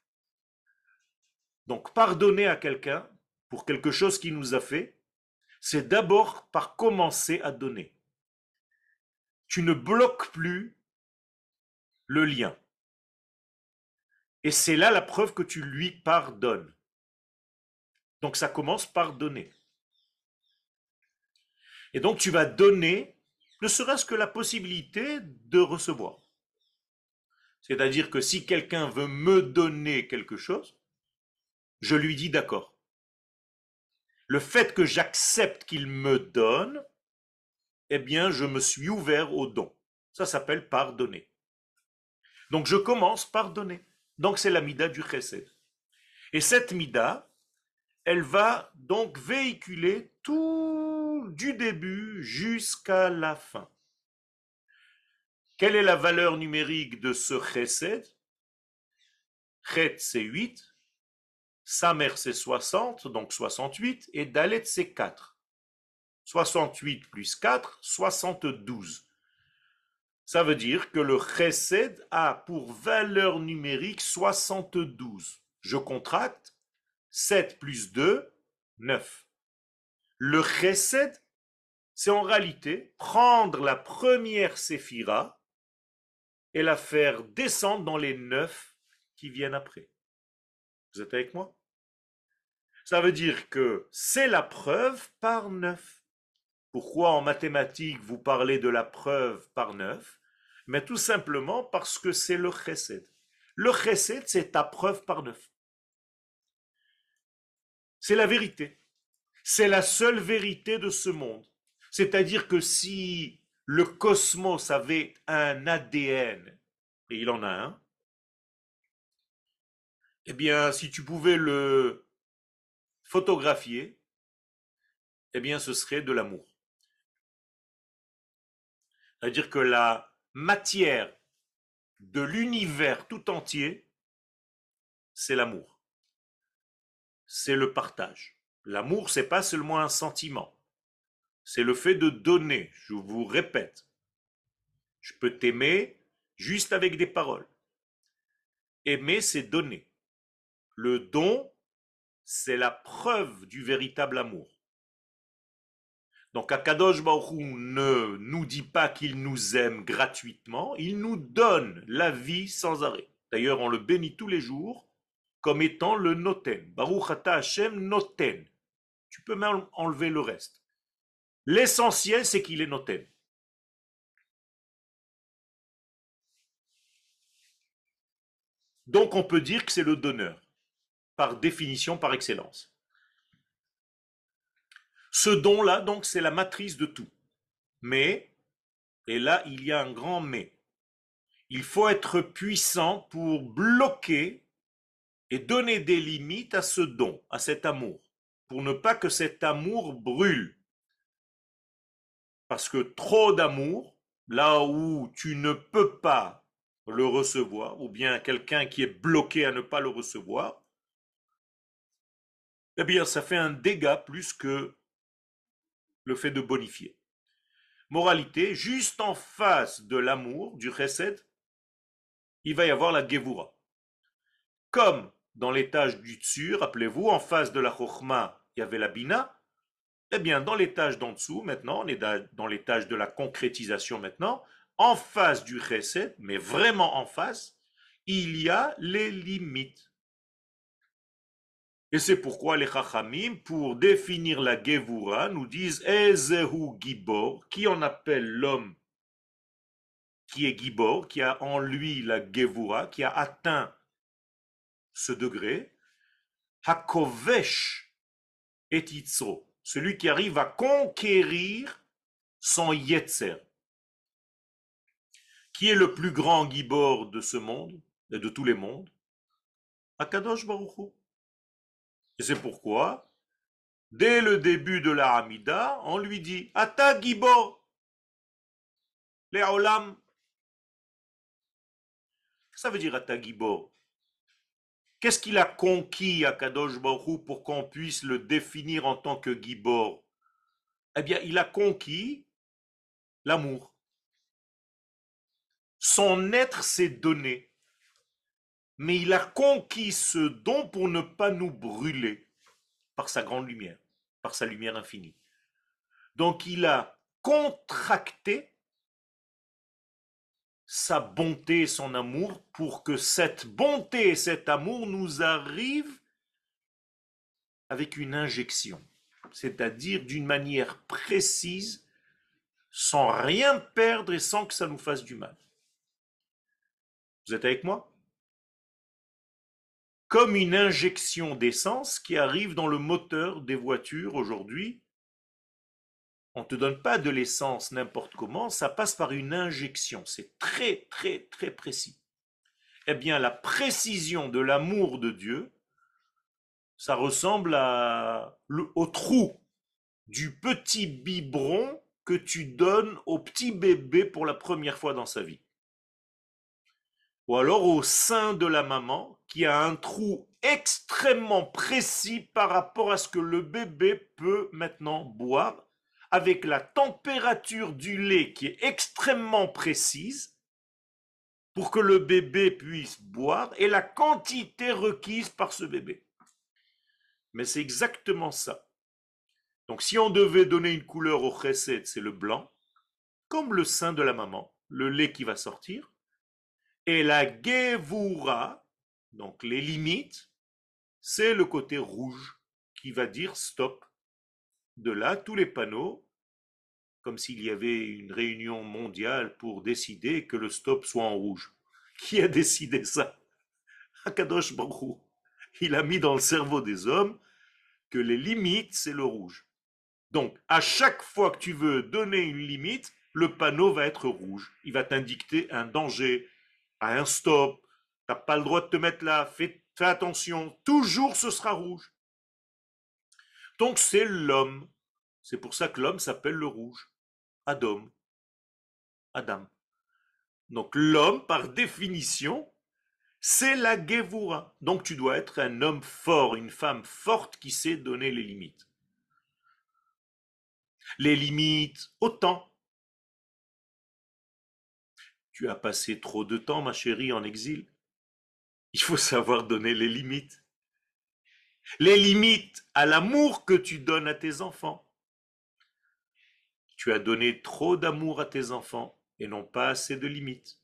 Donc pardonner à quelqu'un pour quelque chose qu'il nous a fait, c'est d'abord par commencer à donner. Tu ne bloques plus le lien. Et c'est là la preuve que tu lui pardonnes. Donc ça commence par donner. Et donc tu vas donner ne serait-ce que la possibilité de recevoir. C'est-à-dire que si quelqu'un veut me donner quelque chose, je lui dis d'accord. Le fait que j'accepte qu'il me donne, eh bien, je me suis ouvert au don. Ça s'appelle pardonner. Donc, je commence par donner. Donc, c'est la mida du chesed. Et cette mida, elle va donc véhiculer tout du début jusqu'à la fin. Quelle est la valeur numérique de ce chesed? Chet, c'est 8. Samer, c'est 60, donc 68. Et Dalet, c'est 4. 68 plus 4, 72. Ça veut dire que le chesed a pour valeur numérique 72. Je contracte 7 plus 2, 9. Le chesed, c'est en réalité prendre la première séphira et la faire descendre dans les neuf qui viennent après. Vous êtes avec moi? Ça veut dire que c'est la preuve par neuf. Pourquoi en mathématiques vous parlez de la preuve par neuf? Mais tout simplement parce que c'est le chesed. Le chesed, c'est ta preuve par neuf. C'est la vérité. C'est la seule vérité de ce monde. C'est-à-dire que si le cosmos avait un ADN, et il en a un, eh bien, si tu pouvais le photographier, eh bien, ce serait de l'amour. C'est-à-dire que la matière de l'univers tout entier, c'est l'amour. C'est le partage. L'amour, c'est pas seulement un sentiment c'est le fait de donner. Je vous répète, je peux t'aimer juste avec des paroles. Aimer, c'est donner. Le don, c'est la preuve du véritable amour. Donc Akadosh Baruch ne nous dit pas qu'il nous aime gratuitement, il nous donne la vie sans arrêt. D'ailleurs, on le bénit tous les jours comme étant le noten. Baruch Ata Hashem noten. Tu peux même enlever le reste. L'essentiel, c'est qu'il est noté. Donc on peut dire que c'est le donneur, par définition, par excellence. Ce don-là, donc, c'est la matrice de tout. Mais, et là, il y a un grand mais, il faut être puissant pour bloquer et donner des limites à ce don, à cet amour, pour ne pas que cet amour brûle. Parce que trop d'amour, là où tu ne peux pas le recevoir, ou bien quelqu'un qui est bloqué à ne pas le recevoir, eh bien, ça fait un dégât plus que le fait de bonifier. Moralité, juste en face de l'amour, du chesed, il va y avoir la gevura. Comme dans l'étage du tsur, rappelez-vous, en face de la chokhma, il y avait la bina, eh bien, dans l'étage d'en dessous, maintenant, on est dans l'étage de la concrétisation maintenant, en face du chesed, mais vraiment en face, il y a les limites. Et c'est pourquoi les chachamim, pour définir la gevura, nous disent Ezehu Gibor, qui en appelle l'homme qui est Gibor, qui a en lui la gevura, qui a atteint ce degré, Hakovesh et Itzro celui qui arrive à conquérir son Yetzer. Qui est le plus grand gibor de ce monde de tous les mondes? Akadosh Baruch Et c'est pourquoi, dès le début de la Hamida, on lui dit Ata gibor les olam. Ça veut dire Ata gibor Qu'est-ce qu'il a conquis à Kadosh Baruch pour qu'on puisse le définir en tant que Gibor Eh bien, il a conquis l'amour. Son être s'est donné. Mais il a conquis ce don pour ne pas nous brûler par sa grande lumière, par sa lumière infinie. Donc il a contracté sa bonté et son amour pour que cette bonté et cet amour nous arrivent avec une injection, c'est-à-dire d'une manière précise, sans rien perdre et sans que ça nous fasse du mal. Vous êtes avec moi? Comme une injection d'essence qui arrive dans le moteur des voitures aujourd'hui. On ne te donne pas de l'essence n'importe comment, ça passe par une injection. C'est très, très, très précis. Eh bien, la précision de l'amour de Dieu, ça ressemble au trou du petit biberon que tu donnes au petit bébé pour la première fois dans sa vie ou alors au sein de la maman qui a un trou extrêmement précis par rapport à ce que le bébé peut maintenant boire avec la température du lait qui est extrêmement précise pour que le bébé puisse boire et la quantité requise par ce bébé. Mais c'est exactement ça. Donc si on devait donner une couleur au chesed, c'est le blanc, comme le sein de la maman, le lait qui va sortir. Et la Gevura, donc les limites, c'est le côté rouge qui va dire stop. De là, tous les panneaux, comme s'il y avait une réunion mondiale pour décider que le stop soit en rouge. Qui a décidé ça? Akadosh Baruch Il a mis dans le cerveau des hommes que les limites, c'est le rouge. Donc, à chaque fois que tu veux donner une limite, le panneau va être rouge. Il va t'indiquer un danger, à un stop, tu n'as pas le droit de te mettre là, fais, attention, toujours ce sera rouge. Donc c'est l'homme. C'est pour ça que l'homme s'appelle le rouge. Adam. Adam. Donc l'homme, par définition, c'est la Gevura. Donc tu dois être un homme fort, une femme forte qui sait donner les limites. Les limites autant tu as passé trop de temps, ma chérie, en exil. Il faut savoir donner les limites. Les limites à l'amour que tu donnes à tes enfants. Tu as donné trop d'amour à tes enfants et non pas assez de limites.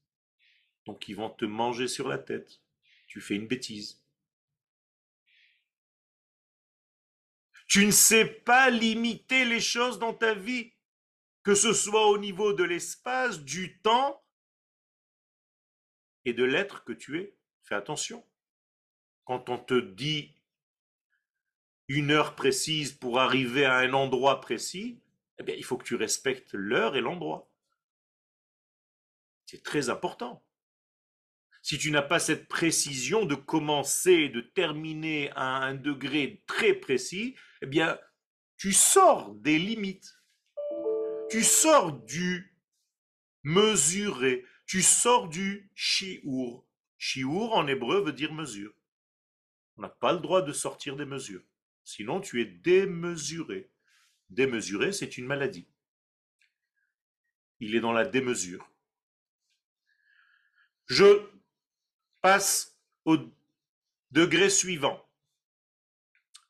Donc ils vont te manger sur la tête. Tu fais une bêtise. Tu ne sais pas limiter les choses dans ta vie, que ce soit au niveau de l'espace, du temps de l'être que tu es. Fais attention. Quand on te dit une heure précise pour arriver à un endroit précis, eh bien, il faut que tu respectes l'heure et l'endroit. C'est très important. Si tu n'as pas cette précision de commencer de terminer à un degré très précis, eh bien, tu sors des limites. Tu sors du mesuré. Tu sors du shiur. Shiur en hébreu veut dire mesure. On n'a pas le droit de sortir des mesures. Sinon, tu es démesuré. Démesuré, c'est une maladie. Il est dans la démesure. Je passe au degré suivant.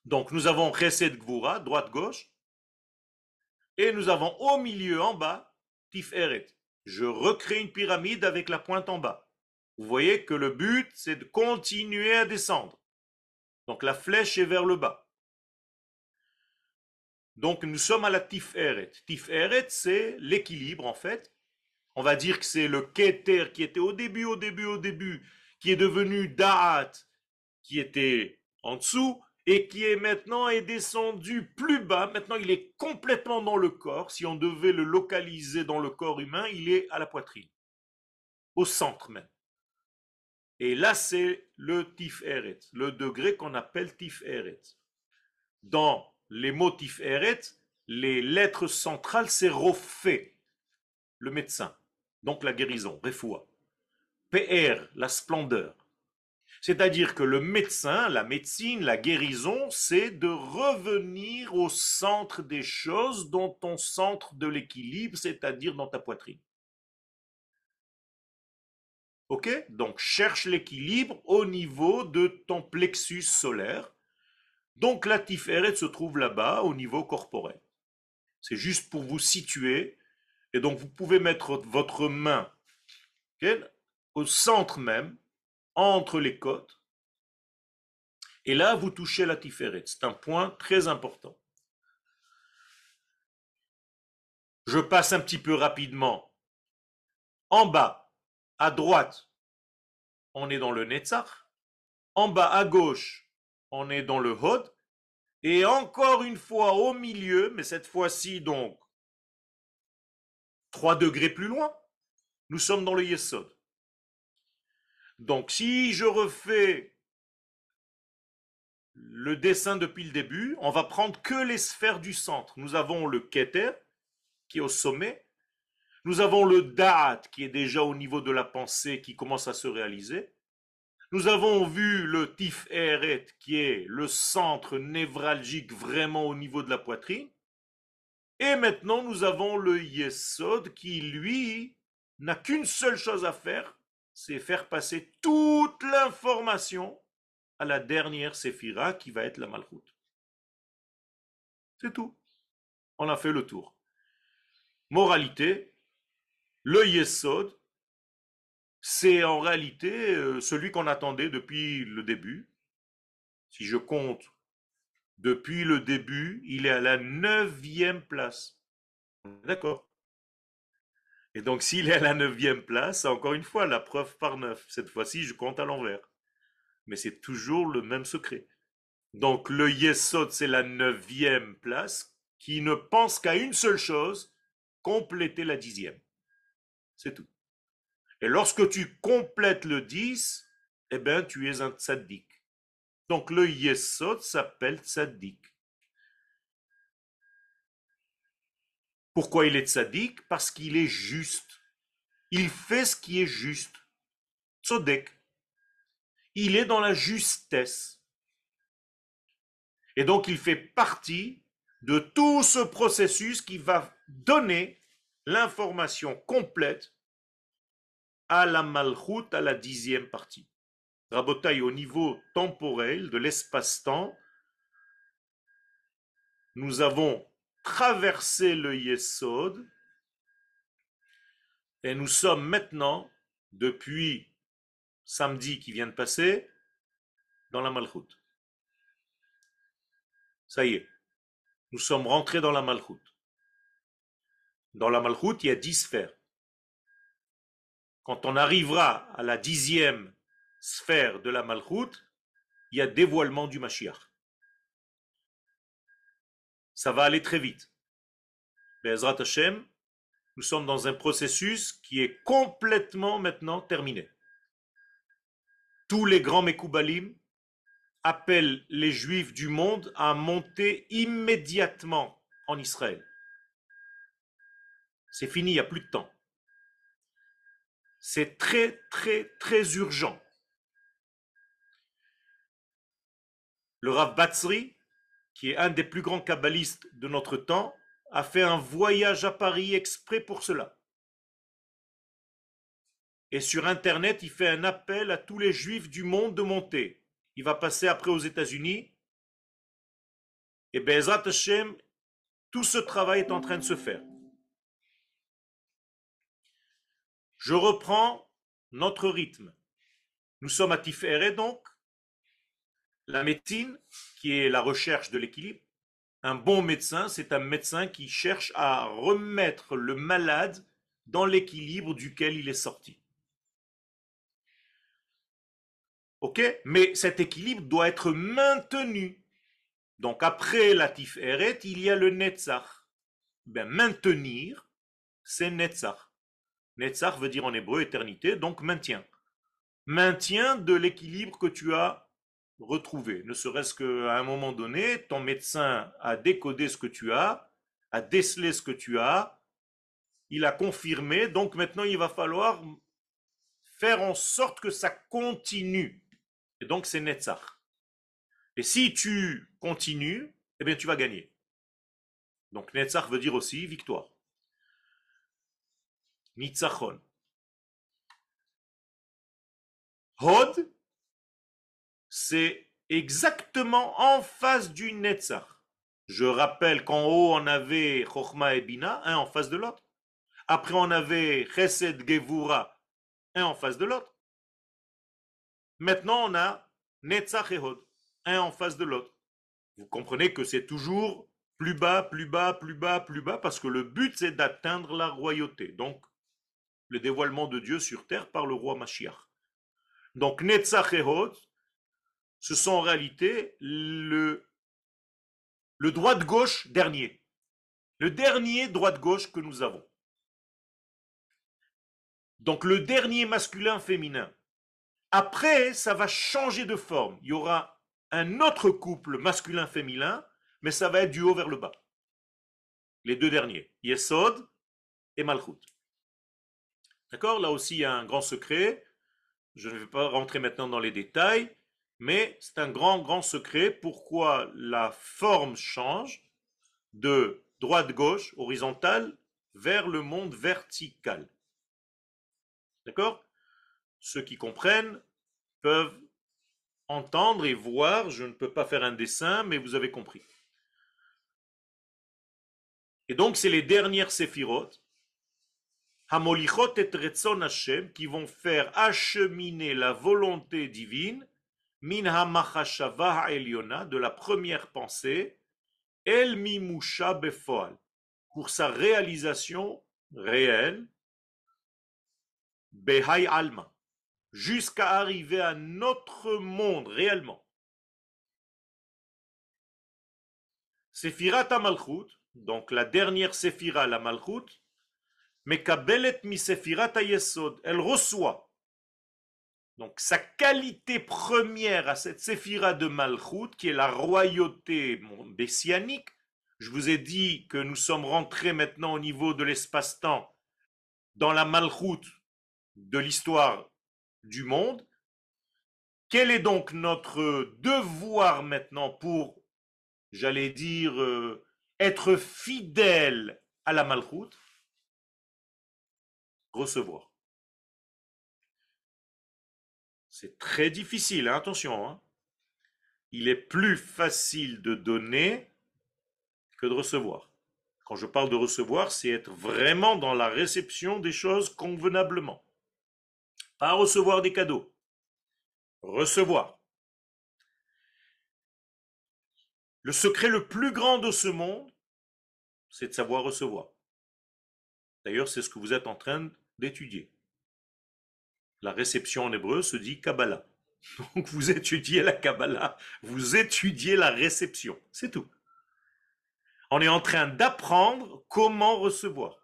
Donc, nous avons Chesed Gvura, droite-gauche, et nous avons au milieu, en bas, Tiferet je recrée une pyramide avec la pointe en bas. Vous voyez que le but, c'est de continuer à descendre. Donc la flèche est vers le bas. Donc nous sommes à la Tiferet. Tiferet, c'est l'équilibre en fait. On va dire que c'est le Keter qui était au début, au début, au début, qui est devenu Da'at, qui était en dessous, et qui est maintenant est descendu plus bas. Maintenant, il est complètement dans le corps. Si on devait le localiser dans le corps humain, il est à la poitrine, au centre même. Et là, c'est le Tif-Eret, le degré qu'on appelle Tif-Eret. Dans les mots Tif-Eret, les lettres centrales, c'est Rofé, le médecin. Donc la guérison, Refoua. PR, la splendeur. C'est-à-dire que le médecin, la médecine, la guérison, c'est de revenir au centre des choses, dans ton centre de l'équilibre, c'est-à-dire dans ta poitrine. Ok? Donc cherche l'équilibre au niveau de ton plexus solaire. Donc la Tiferet se trouve là-bas au niveau corporel. C'est juste pour vous situer. Et donc vous pouvez mettre votre main au centre même, entre les côtes. Et là, vous touchez la Tiferet. C'est un point très important. Je passe un petit peu rapidement. En bas, à droite, on est dans le Netzach. En bas, à gauche, on est dans le Hod. Et encore une fois au milieu, mais cette fois-ci donc 3 degrés plus loin, nous sommes dans le Yesod. Donc si je refais le dessin depuis le début, on va prendre que les sphères du centre. Nous avons le Keter, qui est au sommet. Nous avons le Da'at, qui est déjà au niveau de la pensée, qui commence à se réaliser. Nous avons vu le Tif Eret, qui est le centre névralgique vraiment au niveau de la poitrine. Et maintenant, nous avons le Yesod, qui, lui, n'a qu'une seule chose à faire, c'est faire passer toute l'information à la dernière séphira qui va être la malchoute. C'est tout. On a fait le tour. Moralité, le Yesod, c'est en réalité euh, celui qu'on attendait depuis le début. Si je compte depuis le début, il est à la neuvième place. D'accord et donc, s'il est à la neuvième place, encore une fois, la preuve par neuf. Cette fois-ci, je compte à l'envers. Mais c'est toujours le même secret. Donc, le Yesod, c'est la neuvième place qui ne pense qu'à une seule chose, compléter la dixième. C'est tout. Et lorsque tu complètes le dix, eh bien, tu es un tzaddik. Donc, le Yesod s'appelle tzaddik. Pourquoi il est tzaddik Parce qu'il est juste. Il fait ce qui est juste. Tzodek. Il est dans la justesse. Et donc il fait partie de tout ce processus qui va donner l'information complète à la malchoute, à la dixième partie. Rabotaille, au niveau temporel de l'espace-temps, nous avons traversé le Yesod et nous sommes maintenant, depuis samedi qui vient de passer, dans la Malchoute. Ça y est, nous sommes rentrés dans la Malchoute. Dans la Malchoute, il y a dix sphères. Quand on arrivera à la dixième sphère de la Malchoute, il y a dévoilement du Mashiach ça va aller très vite. Ezrat Hashem, nous sommes dans un processus qui est complètement maintenant terminé. Tous les grands Mekoubalim appellent les Juifs du monde à monter immédiatement en Israël. C'est fini, il n'y a plus de temps. C'est très, très, très urgent. Le Rav Batsri, qui est un des plus grands kabbalistes de notre temps, a fait un voyage à Paris exprès pour cela. Et sur Internet, il fait un appel à tous les juifs du monde de monter. Il va passer après aux États-Unis. Et Bezrat Hashem, tout ce travail est en train de se faire. Je reprends notre rythme. Nous sommes à Tiferet donc, la médecine, qui est la recherche de l'équilibre, un bon médecin, c'est un médecin qui cherche à remettre le malade dans l'équilibre duquel il est sorti. Ok? Mais cet équilibre doit être maintenu. Donc après la Tiferet, il y a le Netzach. Ben, maintenir, c'est Netzach. Netzach veut dire en hébreu éternité, donc maintien. Maintien de l'équilibre que tu as retrouver. Ne serait-ce qu'à un moment donné, ton médecin a décodé ce que tu as, a décelé ce que tu as, il a confirmé, donc maintenant il va falloir faire en sorte que ça continue. Et donc c'est Netzach. Et si tu continues, eh bien tu vas gagner. Donc Netzach veut dire aussi victoire. Nitzachon. Hod, c'est exactement en face du Netzach. Je rappelle qu'en haut, on avait Chochma et Bina, un en face de l'autre. Après, on avait Chesed Gevura, un en face de l'autre. Maintenant, on a Netzach et Hod, un en face de l'autre. Vous comprenez que c'est toujours plus bas, plus bas, plus bas, plus bas, parce que le but, c'est d'atteindre la royauté. Donc, le dévoilement de Dieu sur terre par le roi Mashiach. Donc, Netzach et Hod, ce sont en réalité le, le droit-gauche dernier. Le dernier droite-gauche que nous avons. Donc, le dernier masculin-féminin. Après, ça va changer de forme. Il y aura un autre couple masculin-féminin, mais ça va être du haut vers le bas. Les deux derniers, Yesod et Malchut. D'accord? Là aussi, il y a un grand secret. Je ne vais pas rentrer maintenant dans les détails, mais c'est un grand, grand secret pourquoi la forme change de droite-gauche, horizontale, vers le monde vertical? D'accord? Ceux qui comprennent peuvent entendre et voir. Je ne peux pas faire un dessin, mais vous avez compris. Et donc, c'est les dernières séphirotes, Hamolichot et Hashem, qui vont faire acheminer la volonté divine, Min Hamachashava Ha'eliona, de la première pensée, El Mimusha Befoal, pour sa réalisation réelle, Behai Alma, jusqu'à arriver à notre monde réellement. Sephirat Malchut, donc la dernière Sephira, la Malchut, Mekabelet mi Sephirat Yesod, elle reçoit. Donc sa qualité première à cette Sephira de Malchut, qui est la royauté messianique, je vous ai dit que nous sommes rentrés maintenant au niveau de l'espace-temps dans la Malchut de l'histoire du monde. Quel est donc notre devoir maintenant pour, j'allais dire, euh, être fidèle à la Malchut? Recevoir. C'est très difficile, hein, attention. Hein. Il est plus facile de donner que de recevoir. Quand je parle de recevoir, c'est être vraiment dans la réception des choses convenablement. Pas recevoir des cadeaux. Recevoir. Le secret le plus grand de ce monde, c'est de savoir recevoir. D'ailleurs, c'est ce que vous êtes en train d'étudier. La réception en hébreu se dit Kabbalah. Donc vous étudiez la Kabbalah, vous étudiez la réception, c'est tout. On est en train d'apprendre comment recevoir.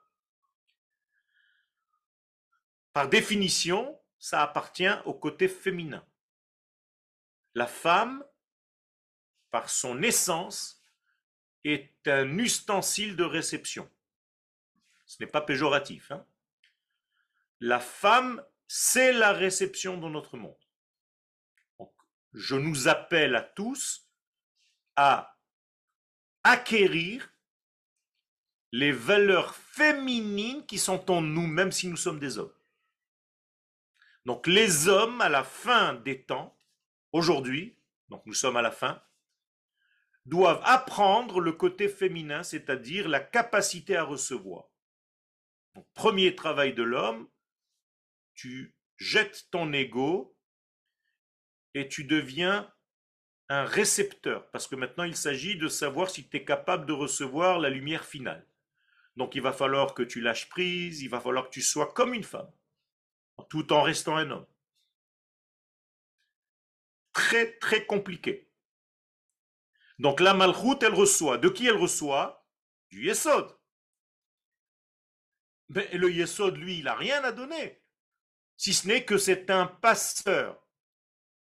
Par définition, ça appartient au côté féminin. La femme, par son essence, est un ustensile de réception. Ce n'est pas péjoratif. Hein. la femme, c'est la réception dans notre monde. je nous appelle à tous à acquérir les valeurs féminines qui sont en nous, même si nous sommes des hommes. Donc les hommes, à la fin des temps, aujourd'hui, donc nous sommes à la fin, doivent apprendre le côté féminin, c'est-à-dire la capacité à recevoir. Donc, premier travail de l'homme, tu jettes ton ego et tu deviens un récepteur, parce que maintenant il s'agit de savoir si tu es capable de recevoir la lumière finale. Donc il va falloir que tu lâches prise, il va falloir que tu sois comme une femme tout en restant un homme. Très, très compliqué. Donc la malchoute, elle reçoit. De qui elle reçoit? Du Yesod. Mais le Yesod, lui, il n'a rien à donner. Si ce n'est que c'est un passeur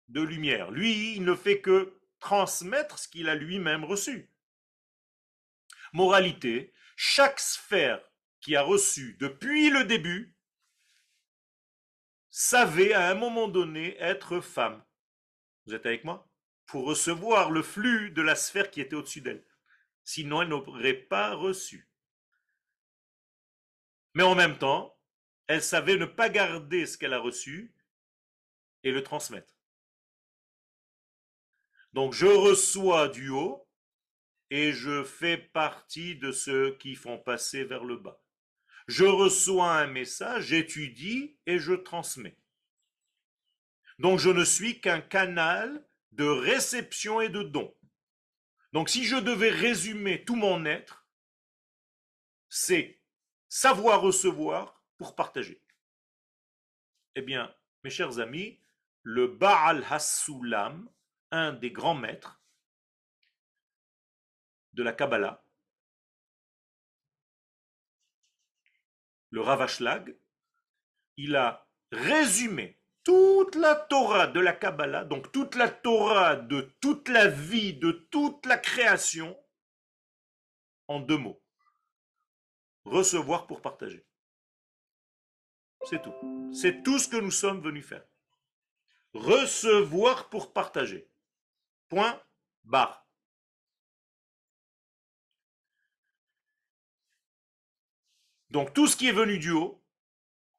de lumière. Lui, il ne fait que transmettre ce qu'il a lui-même reçu. Moralité, chaque sphère qui a reçu depuis le début savait à un moment donné être femme. Vous êtes avec moi? Pour recevoir le flux de la sphère qui était au-dessus d'elle. Sinon, elle n'aurait pas reçu. Mais en même temps, elle savait ne pas garder ce qu'elle a reçu et le transmettre. Donc je reçois du haut et je fais partie de ceux qui font passer vers le bas. Je reçois un message, j'étudie et je transmets. Donc je ne suis qu'un canal de réception et de don. Donc si je devais résumer tout mon être, c'est savoir recevoir partager. Eh bien, mes chers amis, le Baal Hasulam, un des grands maîtres de la Kabbalah, le Ravashlag, il a résumé toute la Torah de la Kabbalah, donc toute la Torah de toute la vie, de toute la création, en deux mots. Recevoir pour partager. C'est tout. C'est tout ce que nous sommes venus faire. Recevoir pour partager. Point barre. Donc tout ce qui est venu du haut,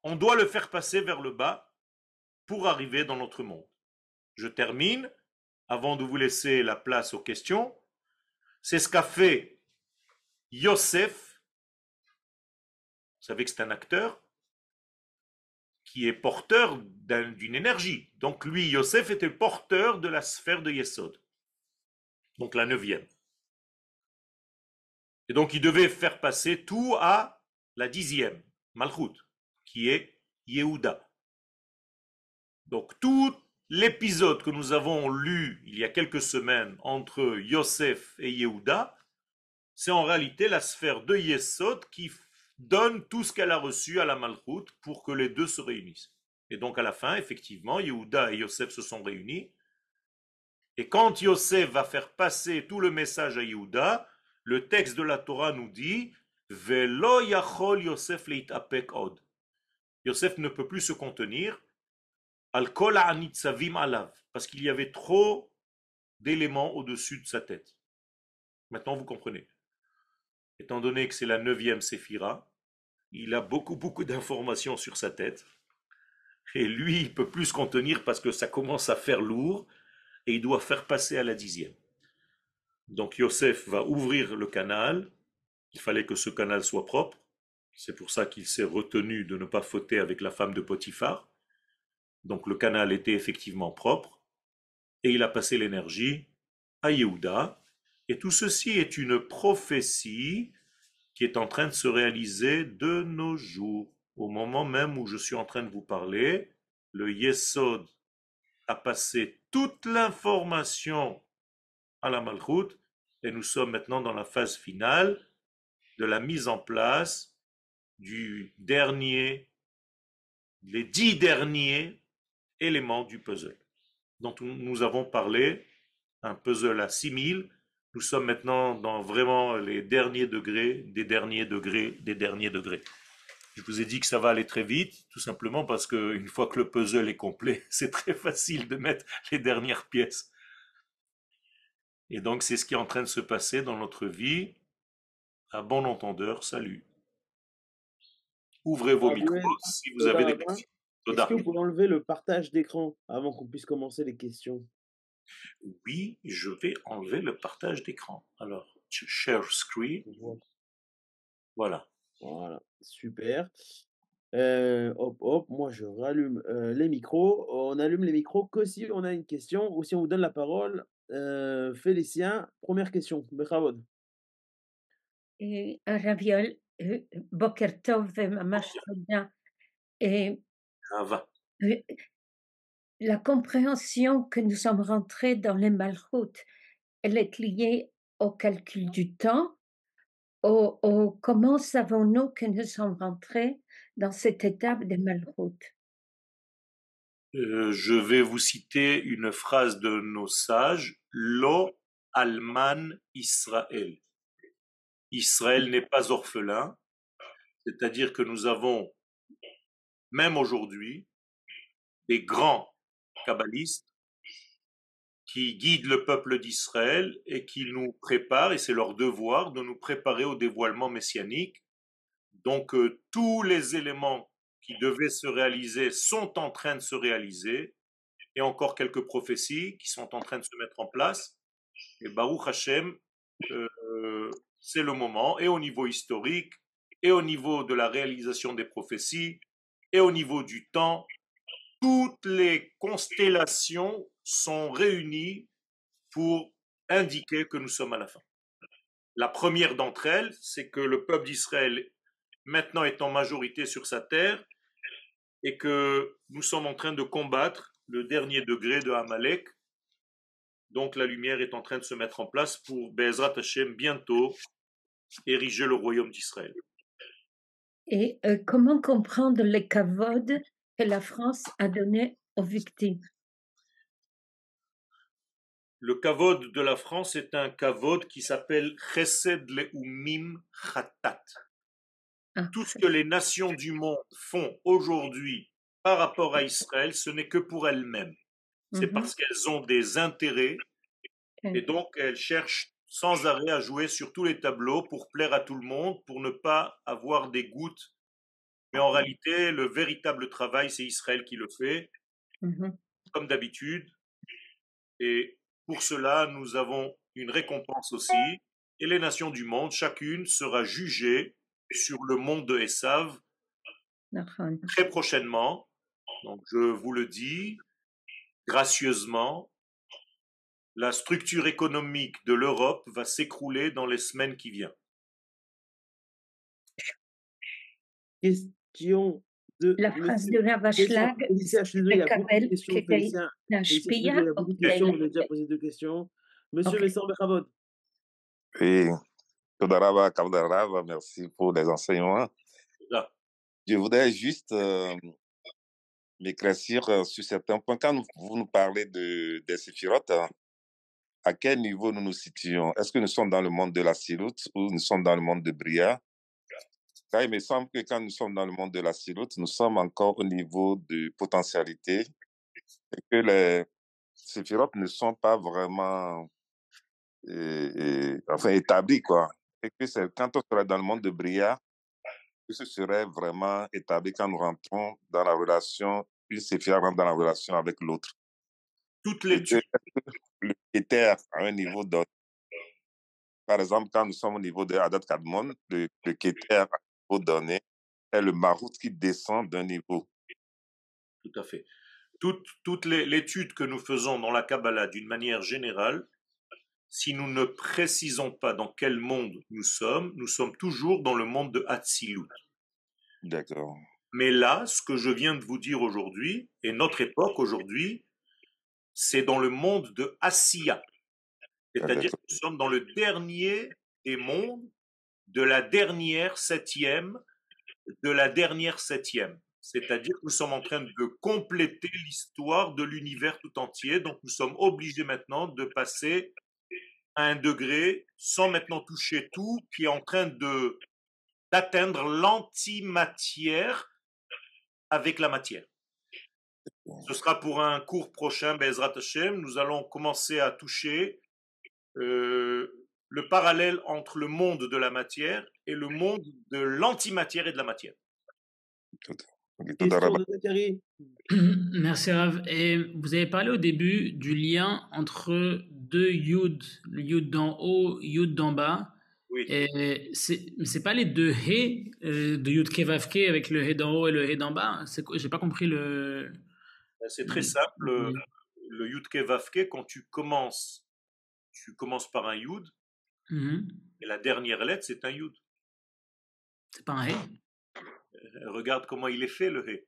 on doit le faire passer vers le bas pour arriver dans notre monde. Je termine, avant de vous laisser la place aux questions. C'est ce qu'a fait Yosef. Vous savez que c'est un acteur est porteur d'une énergie. Donc lui, Yosef, était porteur de la sphère de Yesod. Donc la neuvième. Et donc il devait faire passer tout à la dixième, Malchut, qui est Yehuda. Donc tout l'épisode que nous avons lu il y a quelques semaines entre Yosef et Yehuda, c'est en réalité la sphère de Yesod qui donne tout ce qu'elle a reçu à la Malchut pour que les deux se réunissent. Et donc à la fin, effectivement, Yehuda et Yosef se sont réunis. Et quand Yosef va faire passer tout le message à Yehuda, le texte de la Torah nous dit Velo yachol Yosef od. Yosef ne peut plus se contenir parce qu'il y avait trop d'éléments au-dessus de sa tête. Maintenant, vous comprenez. Étant donné que c'est la neuvième séphira, il a beaucoup, beaucoup d'informations sur sa tête. Et lui, il peut plus contenir parce que ça commence à faire lourd et il doit faire passer à la dixième. Donc Yosef va ouvrir le canal. Il fallait que ce canal soit propre. C'est pour ça qu'il s'est retenu de ne pas fauter avec la femme de Potiphar. Donc le canal était effectivement propre, et il a passé l'énergie à Yehuda, et tout ceci est une prophétie qui est en train de se réaliser de nos jours. Au moment même où je suis en train de vous parler, le Yesod a passé toute l'information à la Malchut, et nous sommes maintenant dans la phase finale de la mise en place du dernier, les dix derniers éléments du puzzle dont nous avons parlé, un puzzle à 6000. Nous sommes maintenant dans vraiment les derniers degrés, des derniers degrés, des derniers degrés. Je vous ai dit que ça va aller très vite, tout simplement parce qu'une fois que le puzzle est complet, c'est très facile de mettre les dernières pièces. Et donc c'est ce qui est en train de se passer dans notre vie. À bon entendeur, salut. Ouvrez vos micros si vous avez des questions. Est-ce que vous pouvez enlever le partage d'écran avant qu'on puisse commencer les questions? Oui, je vais enlever le partage d'écran. Alors, share screen. Voilà. Voilà, super. Euh, hop, hop, moi je rallume euh, les micros. On allume les micros que si on a une question ou si on vous donne la parole. Euh, Félicien, première question. Bechavod. Raviol, Bokertov, Et la compréhension que nous sommes rentrés dans les malroutes, elle est liée au calcul du temps, au, comment savons-nous que nous sommes rentrés dans cette étape des malroutes? Euh, Je vais vous citer une phrase de nos sages, Lo Alman Israël. Israël n'est pas orphelin, c'est-à-dire que nous avons même aujourd'hui, des grands kabbalistes qui guident le peuple d'Israël et qui nous préparent, et c'est leur devoir de nous préparer au dévoilement messianique. Donc euh, tous les éléments qui devaient se réaliser sont en train de se réaliser, et encore quelques prophéties qui sont en train de se mettre en place. Et Baruch Hashem, euh, c'est le moment, et au niveau historique, et au niveau de la réalisation des prophéties, et au niveau du temps, toutes les constellations sont réunies pour indiquer que nous sommes à la fin. La première d'entre elles, c'est que le peuple d'Israël, maintenant est en majorité sur sa terre, et que nous sommes en train de combattre le dernier degré de Amalek. Donc la lumière est en train de se mettre en place pour Bezrat Hashem bientôt ériger le royaume d'Israël. Et euh, comment comprendre les cavodes que la France a donnés aux victimes Le kavod de la France est un kavod qui s'appelle Chesed Leumim Chatat. Ah, Tout ce que les nations du monde font aujourd'hui par rapport à Israël, ce n'est que pour elles-mêmes. C'est mmh parce qu'elles ont des intérêts et donc elles cherchent sans arrêt à jouer sur tous les tableaux pour plaire à tout le monde, pour ne pas avoir des gouttes. Mais en réalité, le véritable travail, c'est Israël qui le fait, mmh comme d'habitude. Et pour cela, nous avons une récompense aussi. Et les nations du monde, chacune sera jugée sur le monde de Esav très prochainement. Donc, je vous le dis gracieusement, la structure économique de l'Europe va s'écrouler dans les semaines qui viennent. Question de la phrase de questions. Monsieur Vincent Bechavod. Oui, Todarava, Kavdarava, merci pour les enseignements. Je voudrais juste euh, m'éclaircir euh, sur certains points. Quand vous nous parlez de, des séphirotes, hein, à quel niveau nous nous situons? Est-ce que nous sommes dans le monde de la siloute ou nous sommes dans le monde de Bria? Car il me semble que quand nous sommes dans le monde de la siloute, nous sommes encore au niveau de potentialité et que les séphirotes ne sont pas vraiment enfin, établis. Quoi. Et que c'est quand on sera dans le monde de Bria, que ce serait vraiment établi quand nous rentrons dans la relation, une séphira rentre dans la relation avec l'autre. Toutes les le critère à un niveau donné. Par exemple, quand nous sommes au niveau de Adat Kadmon, le, le critère à niveau donné est le marout qui descend d'un niveau. Tout à fait. Toute, toute l'étude que nous faisons dans la Kabbalah d'une manière générale, si nous ne précisons pas dans quel monde nous sommes, nous sommes toujours dans le monde de Hatzilut. D'accord. Mais là, ce que je viens de vous dire aujourd'hui, et notre époque aujourd'hui, c'est dans le monde de Asiya. C'est-à-dire que nous sommes dans le dernier des mondes, de la dernière septième, de la dernière septième. C'est-à-dire que nous sommes en train de compléter l'histoire de l'univers tout entier. Donc nous sommes obligés maintenant de passer à un degré sans maintenant toucher tout, qui est en train de d'atteindre l'antimatière avec la matière. Ce sera pour un cours prochain, Bezrat Hashem. Nous allons commencer à toucher euh, le parallèle entre le monde de la matière et le monde de l'antimatière et de la matière. Merci Rav. Et vous avez parlé au début du lien entre deux yud, le yud d'en haut, yud d'en bas. Oui. Et c'est, mais c'est pas les deux he euh, de yud kevavke avec le he d'en haut et le he d'en bas. C'est, j'ai pas compris le. Ben, c'est très simple. Le yud kevavke, quand tu commences, tu commences par un yud. Mm-hmm. Et la dernière lettre, c'est un yud. C'est pas un he. Euh, regarde comment il est fait le he.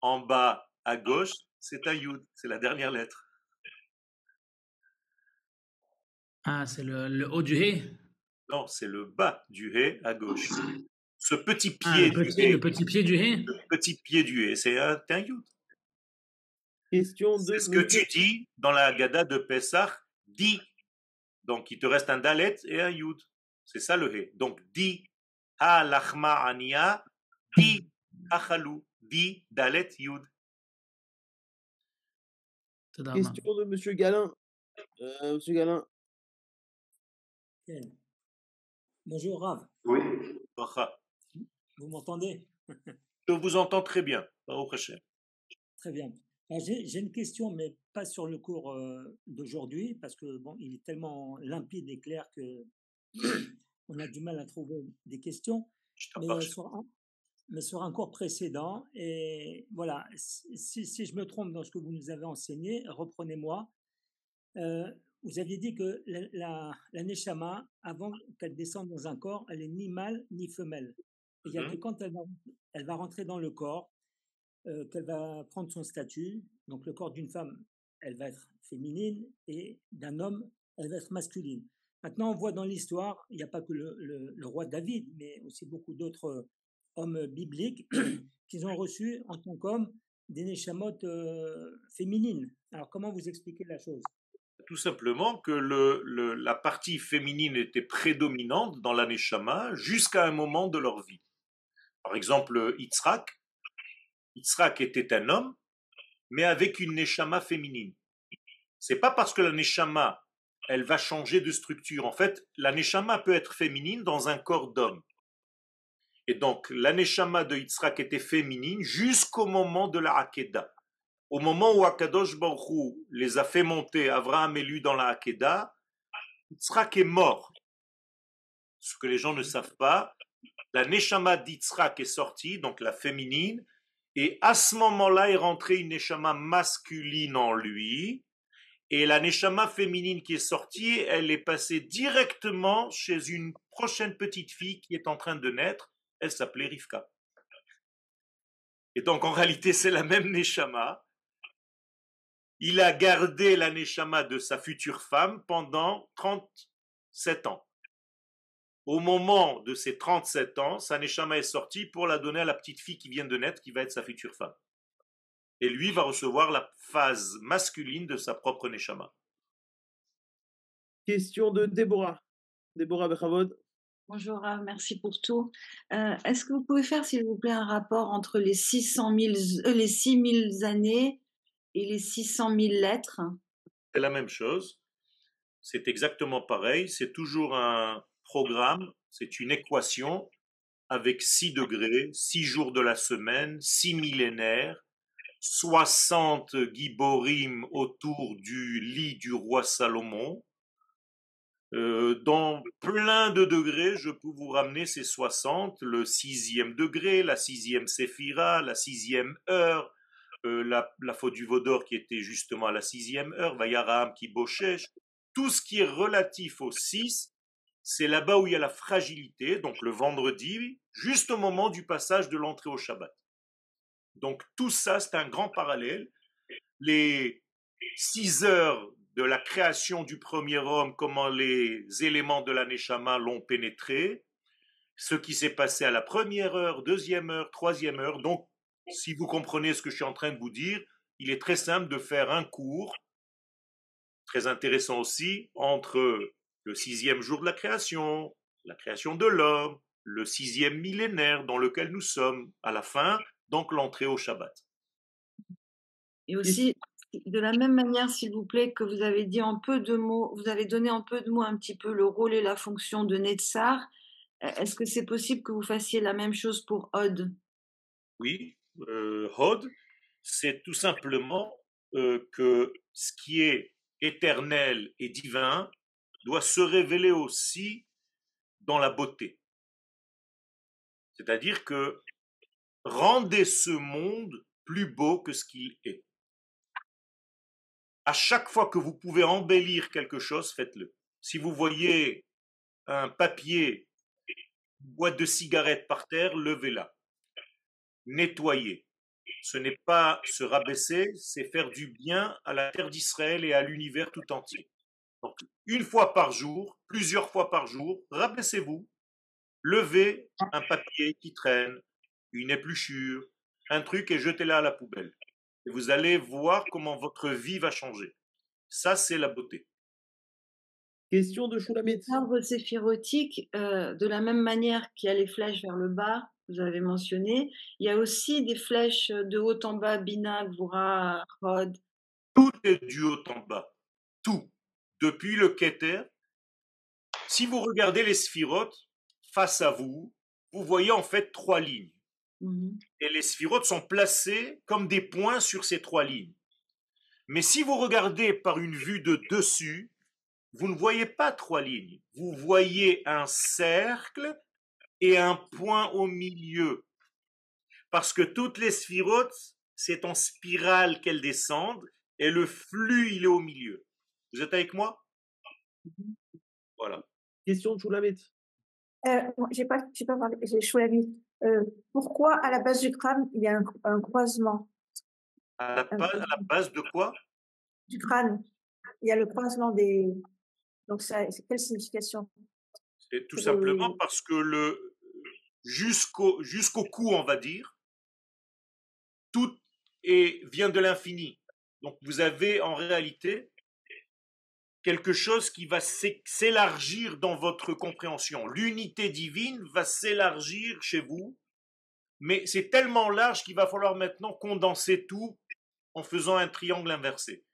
En bas à gauche, c'est un yud, c'est la dernière lettre. Ah, c'est le, le, haut du hé Non, c'est le bas du hé à gauche. Ce petit ah, pied le, du petit, hé. le petit pied du hé Le petit pied du hé, c'est un, un yud. Question de. C'est ce que tu dis dans la Gada de Pessah, dis. Donc il te reste un dalet et un yud. C'est ça le hé. Donc dis ha lachma ania, dis achalou, dis dalet yud. Question de Monsieur Galin. Euh, Monsieur Galin, Bonjour Rav. Oui. Vous m'entendez? Je vous entends très bien. Très bien. J'ai une question, mais pas sur le cours d'aujourd'hui, parce que bon, il est tellement limpide et clair que on a du mal à trouver des questions. Mais sur, un, mais sur, un, cours précédent, et voilà, si, si, je me trompe dans ce que vous nous avez enseigné, reprenez-moi. vous aviez dit que la, la, la Neshama, avant qu'elle descende dans un corps, elle est ni mâle ni femelle. Il y a que mmh quand elle va, elle va rentrer dans le corps, euh, qu'elle va prendre son statut. Donc le corps d'une femme, elle va être féminine et d'un homme, elle va être masculine. Maintenant, on voit dans l'histoire, il n'y a pas que le, roi David, mais aussi beaucoup d'autres hommes bibliques qui ont reçu en tant qu'hommes des neshamot euh, féminines. Alors comment vous expliquez la chose? Tout simplement que la partie féminine était prédominante dans la jusqu'à un moment de leur vie. Par exemple, Yitzhak, Yitzhak était un homme, mais avec une neshama féminine. C'est pas parce que la neshama, elle va changer de structure. En fait, la neshama peut être féminine dans un corps d'homme. Et donc, la neshama de Yitzhak était féminine jusqu'au moment de la Hakeda. Au moment où Akadosh Baruch les a fait monter, Abraham élu dans la Hakeda, Yitzhak est mort. Ce que les gens ne savent pas, la neshama d'Yitzhak est sortie, donc la féminine, et à ce moment-là est rentrée une neshama masculine en lui. Et la neshama féminine qui est sortie, elle est passée directement chez une prochaine petite fille qui est en train de naître. Elle s'appelait Rivka. Et donc en réalité, c'est la même neshama. Il a gardé la neshama de sa future femme pendant 37 ans au moment de ses 37 ans, sa neshama est sortie pour la donner à la petite fille qui vient de naître, qui va être sa future femme. Et lui va recevoir la phase masculine de sa propre neshama. Question de Déborah. Déborah Bechavod. Bonjour, merci pour tout. Euh, est-ce que vous pouvez faire, s'il vous plaît, un rapport entre les 600 000, euh, les 6 000 années et les 600 000 lettres? C'est la même chose. C'est exactement pareil. C'est toujours un, programme, c'est une équation avec 6 degrés, 6 jours de la semaine, 6 millénaires, 60 giborim autour du lit du roi Salomon. Euh, dans plein de degrés, je peux vous ramener ces 60, le sixième degré, la sixième séphira, la sixième heure, euh, la, faute du Vaudor qui était justement à la sixième heure, Vayaram qui bochèche, tout ce qui est relatif au 6 c'est là-bas où il y a la fragilité, donc le vendredi, juste au moment du passage de l'entrée au Shabbat. Donc tout ça, c'est un grand parallèle. Les six heures de la création du premier homme, comment les éléments de la Neshama l'ont pénétré, ce qui s'est passé à la première heure, deuxième heure, troisième heure. Donc, si vous comprenez ce que je suis en train de vous dire, il est très simple de faire un cours, très intéressant aussi, entre le sixième jour de la création, la création de l'homme, le sixième millénaire dans lequel nous sommes, à la fin, donc l'entrée au Shabbat. Et aussi, de la même manière, s'il vous plaît, que vous avez dit en peu de mots, vous avez donné en peu de mots un petit peu le rôle et la fonction de Netzar. E-, est-ce que c'est possible que vous fassiez la même chose pour Hod? Oui, euh, Hod, c'est tout simplement euh, que ce qui est éternel et divin doit se révéler aussi dans la beauté. C'est-à-dire que rendez ce monde plus beau que ce qu'il est. À chaque fois que vous pouvez embellir quelque chose, faites-le. Si vous voyez un papier, une boîte de cigarettes par terre, levez-la. Nettoyez. Ce n'est pas se rabaisser, c'est faire du bien à la terre d'Israël et à l'univers tout entier une fois par jour, plusieurs fois par jour, rabaissez-vous, levez un papier qui traîne, une épluchure, un truc et jetez-la à la poubelle. Et vous allez voir comment votre vie va changer. Ça, c'est la beauté. Question de Choulamit. L'arbre séphirotique, euh, de la même manière qu'il y a les flèches vers le bas, vous avez mentionné, il y a aussi des flèches de haut en bas, Bina, Gvura, Rod. Tout est du haut en bas. Tout depuis le Keter, si vous regardez les sphirotes face à vous, vous voyez en fait trois lignes. Mmh Et les sphirotes sont placés comme des points sur ces trois lignes. Mais si vous regardez par une vue de dessus, vous ne voyez pas trois lignes. Vous voyez un cercle et un point au milieu. Parce que toutes les sphirotes, c'est en spirale qu'elles descendent et le flux, il est au milieu. Vous êtes avec moi? Voilà. Question de Choulamit. Euh, j'ai pas, j'ai pas parlé, j'ai Choulamit. Euh, pourquoi à la base du crâne, il y a un, croisement? À la, base, à la base de quoi? Du crâne. Il y a le croisement des. Donc, ça, c'est quelle signification? C'est tout simplement parce que le jusqu'au jusqu'au cou, on va dire, tout est, vient de l'infini. Donc, vous avez en réalité quelque chose qui va s'élargir dans votre compréhension. L'unité divine va s'élargir chez vous, mais c'est tellement large qu'il va falloir maintenant condenser tout en faisant un triangle inversé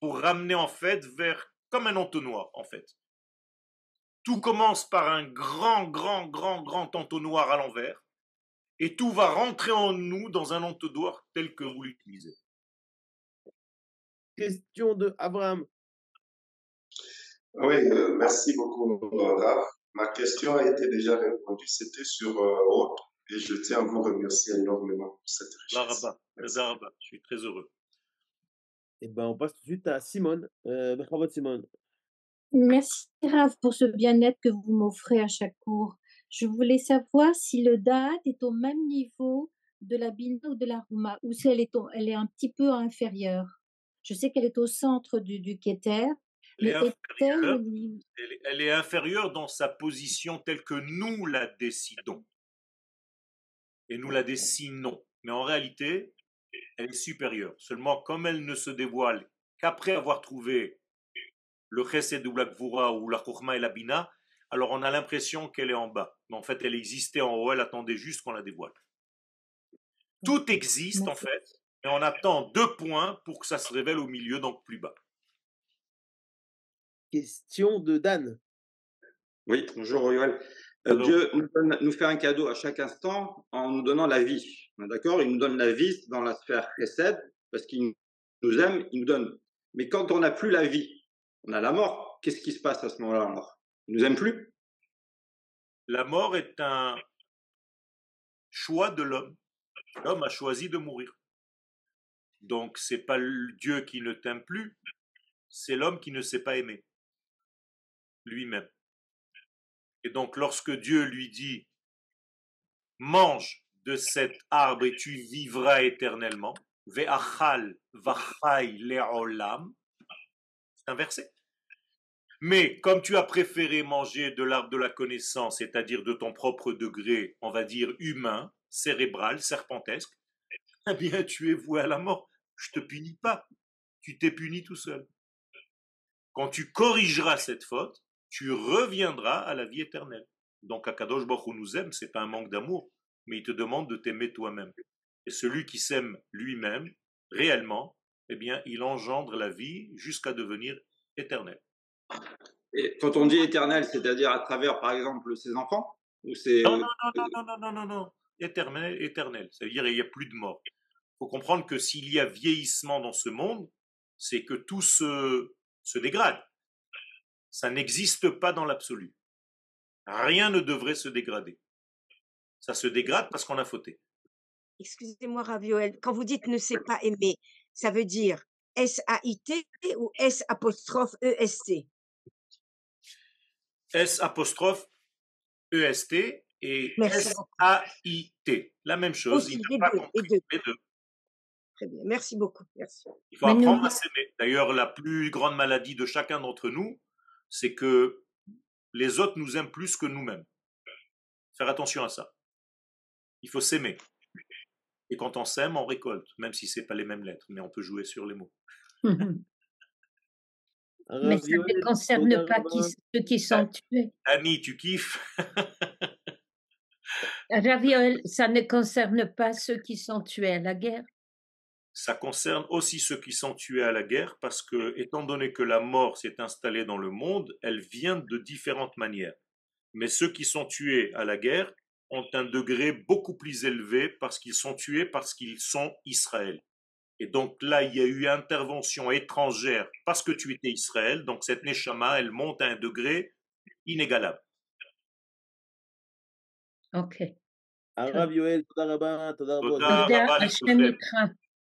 pour ramener en fait vers comme un entonnoir en fait. Tout commence par un grand, grand, grand, grand entonnoir à l'envers et tout va rentrer en nous dans un entonnoir tel que vous l'utilisez. Question de Abraham. Oui, euh, merci beaucoup, Raph. Ma question a été déjà répondue. C'était sur euh, et je tiens à vous remercier énormément pour cette richesse. Je suis très heureux. Et eh ben, on passe tout de suite à Simone. Euh, Simone. Merci, Raph, pour ce bien-être que vous m'offrez à chaque cours. Je voulais savoir si le Da'at est au même niveau de la Bina ou de la Rouma, ou si elle est, elle est un petit peu inférieure. Je sais qu'elle est au centre du, du Keter, elle est, inférieure, dans sa position telle que nous la décidons. Et nous la dessinons. Mais en réalité, elle est supérieure. Seulement, comme elle ne se dévoile qu'après avoir trouvé le Chesed ou la Gvura ou la Chokhma et la Bina, alors on a l'impression qu'elle est en bas. Mais en fait, elle existait en haut, elle attendait juste qu'on la dévoile. Tout existe en fait, et on attend deux points pour que ça se révèle au milieu, donc plus bas. Question de Dan. Oui, bonjour Yoel. Euh, Dieu nous, fait un cadeau à chaque instant en nous donnant la vie. D'accord? Il nous donne la vie dans la sphère précède parce qu'il nous aime, il nous donne. Mais quand on n'a plus la vie, on a la mort. Qu'est-ce qui se passe à ce moment-là alors Il nous aime plus? La mort est un choix de l'homme. L'homme a choisi de mourir. Donc c'est pas Dieu qui ne t'aime plus, c'est l'homme qui ne sait pas aimer lui-même. Et donc lorsque Dieu lui dit, mange de cet arbre et tu vivras éternellement, ve'achal vachai le'olam, c'est un verset. Mais comme tu as préféré manger de l'arbre de la connaissance, c'est-à-dire de ton propre degré, on va dire humain, cérébral, serpentesque, eh bien tu es voué à la mort. Je te punis pas. Tu t'es puni tout seul. Quand tu corrigeras cette faute, tu reviendras à la vie éternelle. Donc Akadosh Baruch Hu nous aime, c'est pas un manque d'amour, mais il te demande de t'aimer toi-même. Et celui qui s'aime lui-même, réellement, eh bien, il engendre la vie jusqu'à devenir éternel. Et quand on dit éternel, c'est-à-dire à travers, par exemple, ses enfants ou ses... Non, euh, non, non, non, non, non, non, non, éternel, éternel. Ça veut dire il n'y a plus de mort. Il faut comprendre que s'il y a vieillissement dans ce monde, c'est que tout se dégrade. Ça n'existe pas dans l'absolu. Rien ne devrait se dégrader. Ça se dégrade parce qu'on a fauté. Excusez-moi, Ravioel, quand vous dites ne sait pas aimer, ça veut dire S-A-I-T ou S apostrophe E-S-T S apostrophe E-S-T et S-A-I-T. La même chose. il les, deux, les deux. Très bien. Merci beaucoup. Merci. Il faut apprendre à s'aimer. D'ailleurs, la plus grande maladie de chacun d'entre nous, c'est que les autres nous aiment plus que nous-mêmes. Faire attention à ça. Il faut s'aimer. Et quand on s'aime, on récolte, même si ce n'est pas les mêmes lettres, mais on peut jouer sur les mots. mais ça ne concerne pas ceux qui sont tués. Annie, tu kiffes? Raviol, ça ne concerne pas ceux qui sont tués à la guerre ça concerne aussi ceux qui sont tués à la guerre parce que, étant donné que la mort s'est installée dans le monde, elle vient de différentes manières. Mais ceux qui sont tués à la guerre ont un degré beaucoup plus élevé parce qu'ils sont tués parce qu'ils sont Israël. Et donc là, il y a eu intervention étrangère parce que tu étais Israël. Donc cette Neshama, elle monte à un degré inégalable. Ok. הרב יואל, תודה רבה, תודה רבה. תודה, השם איתך.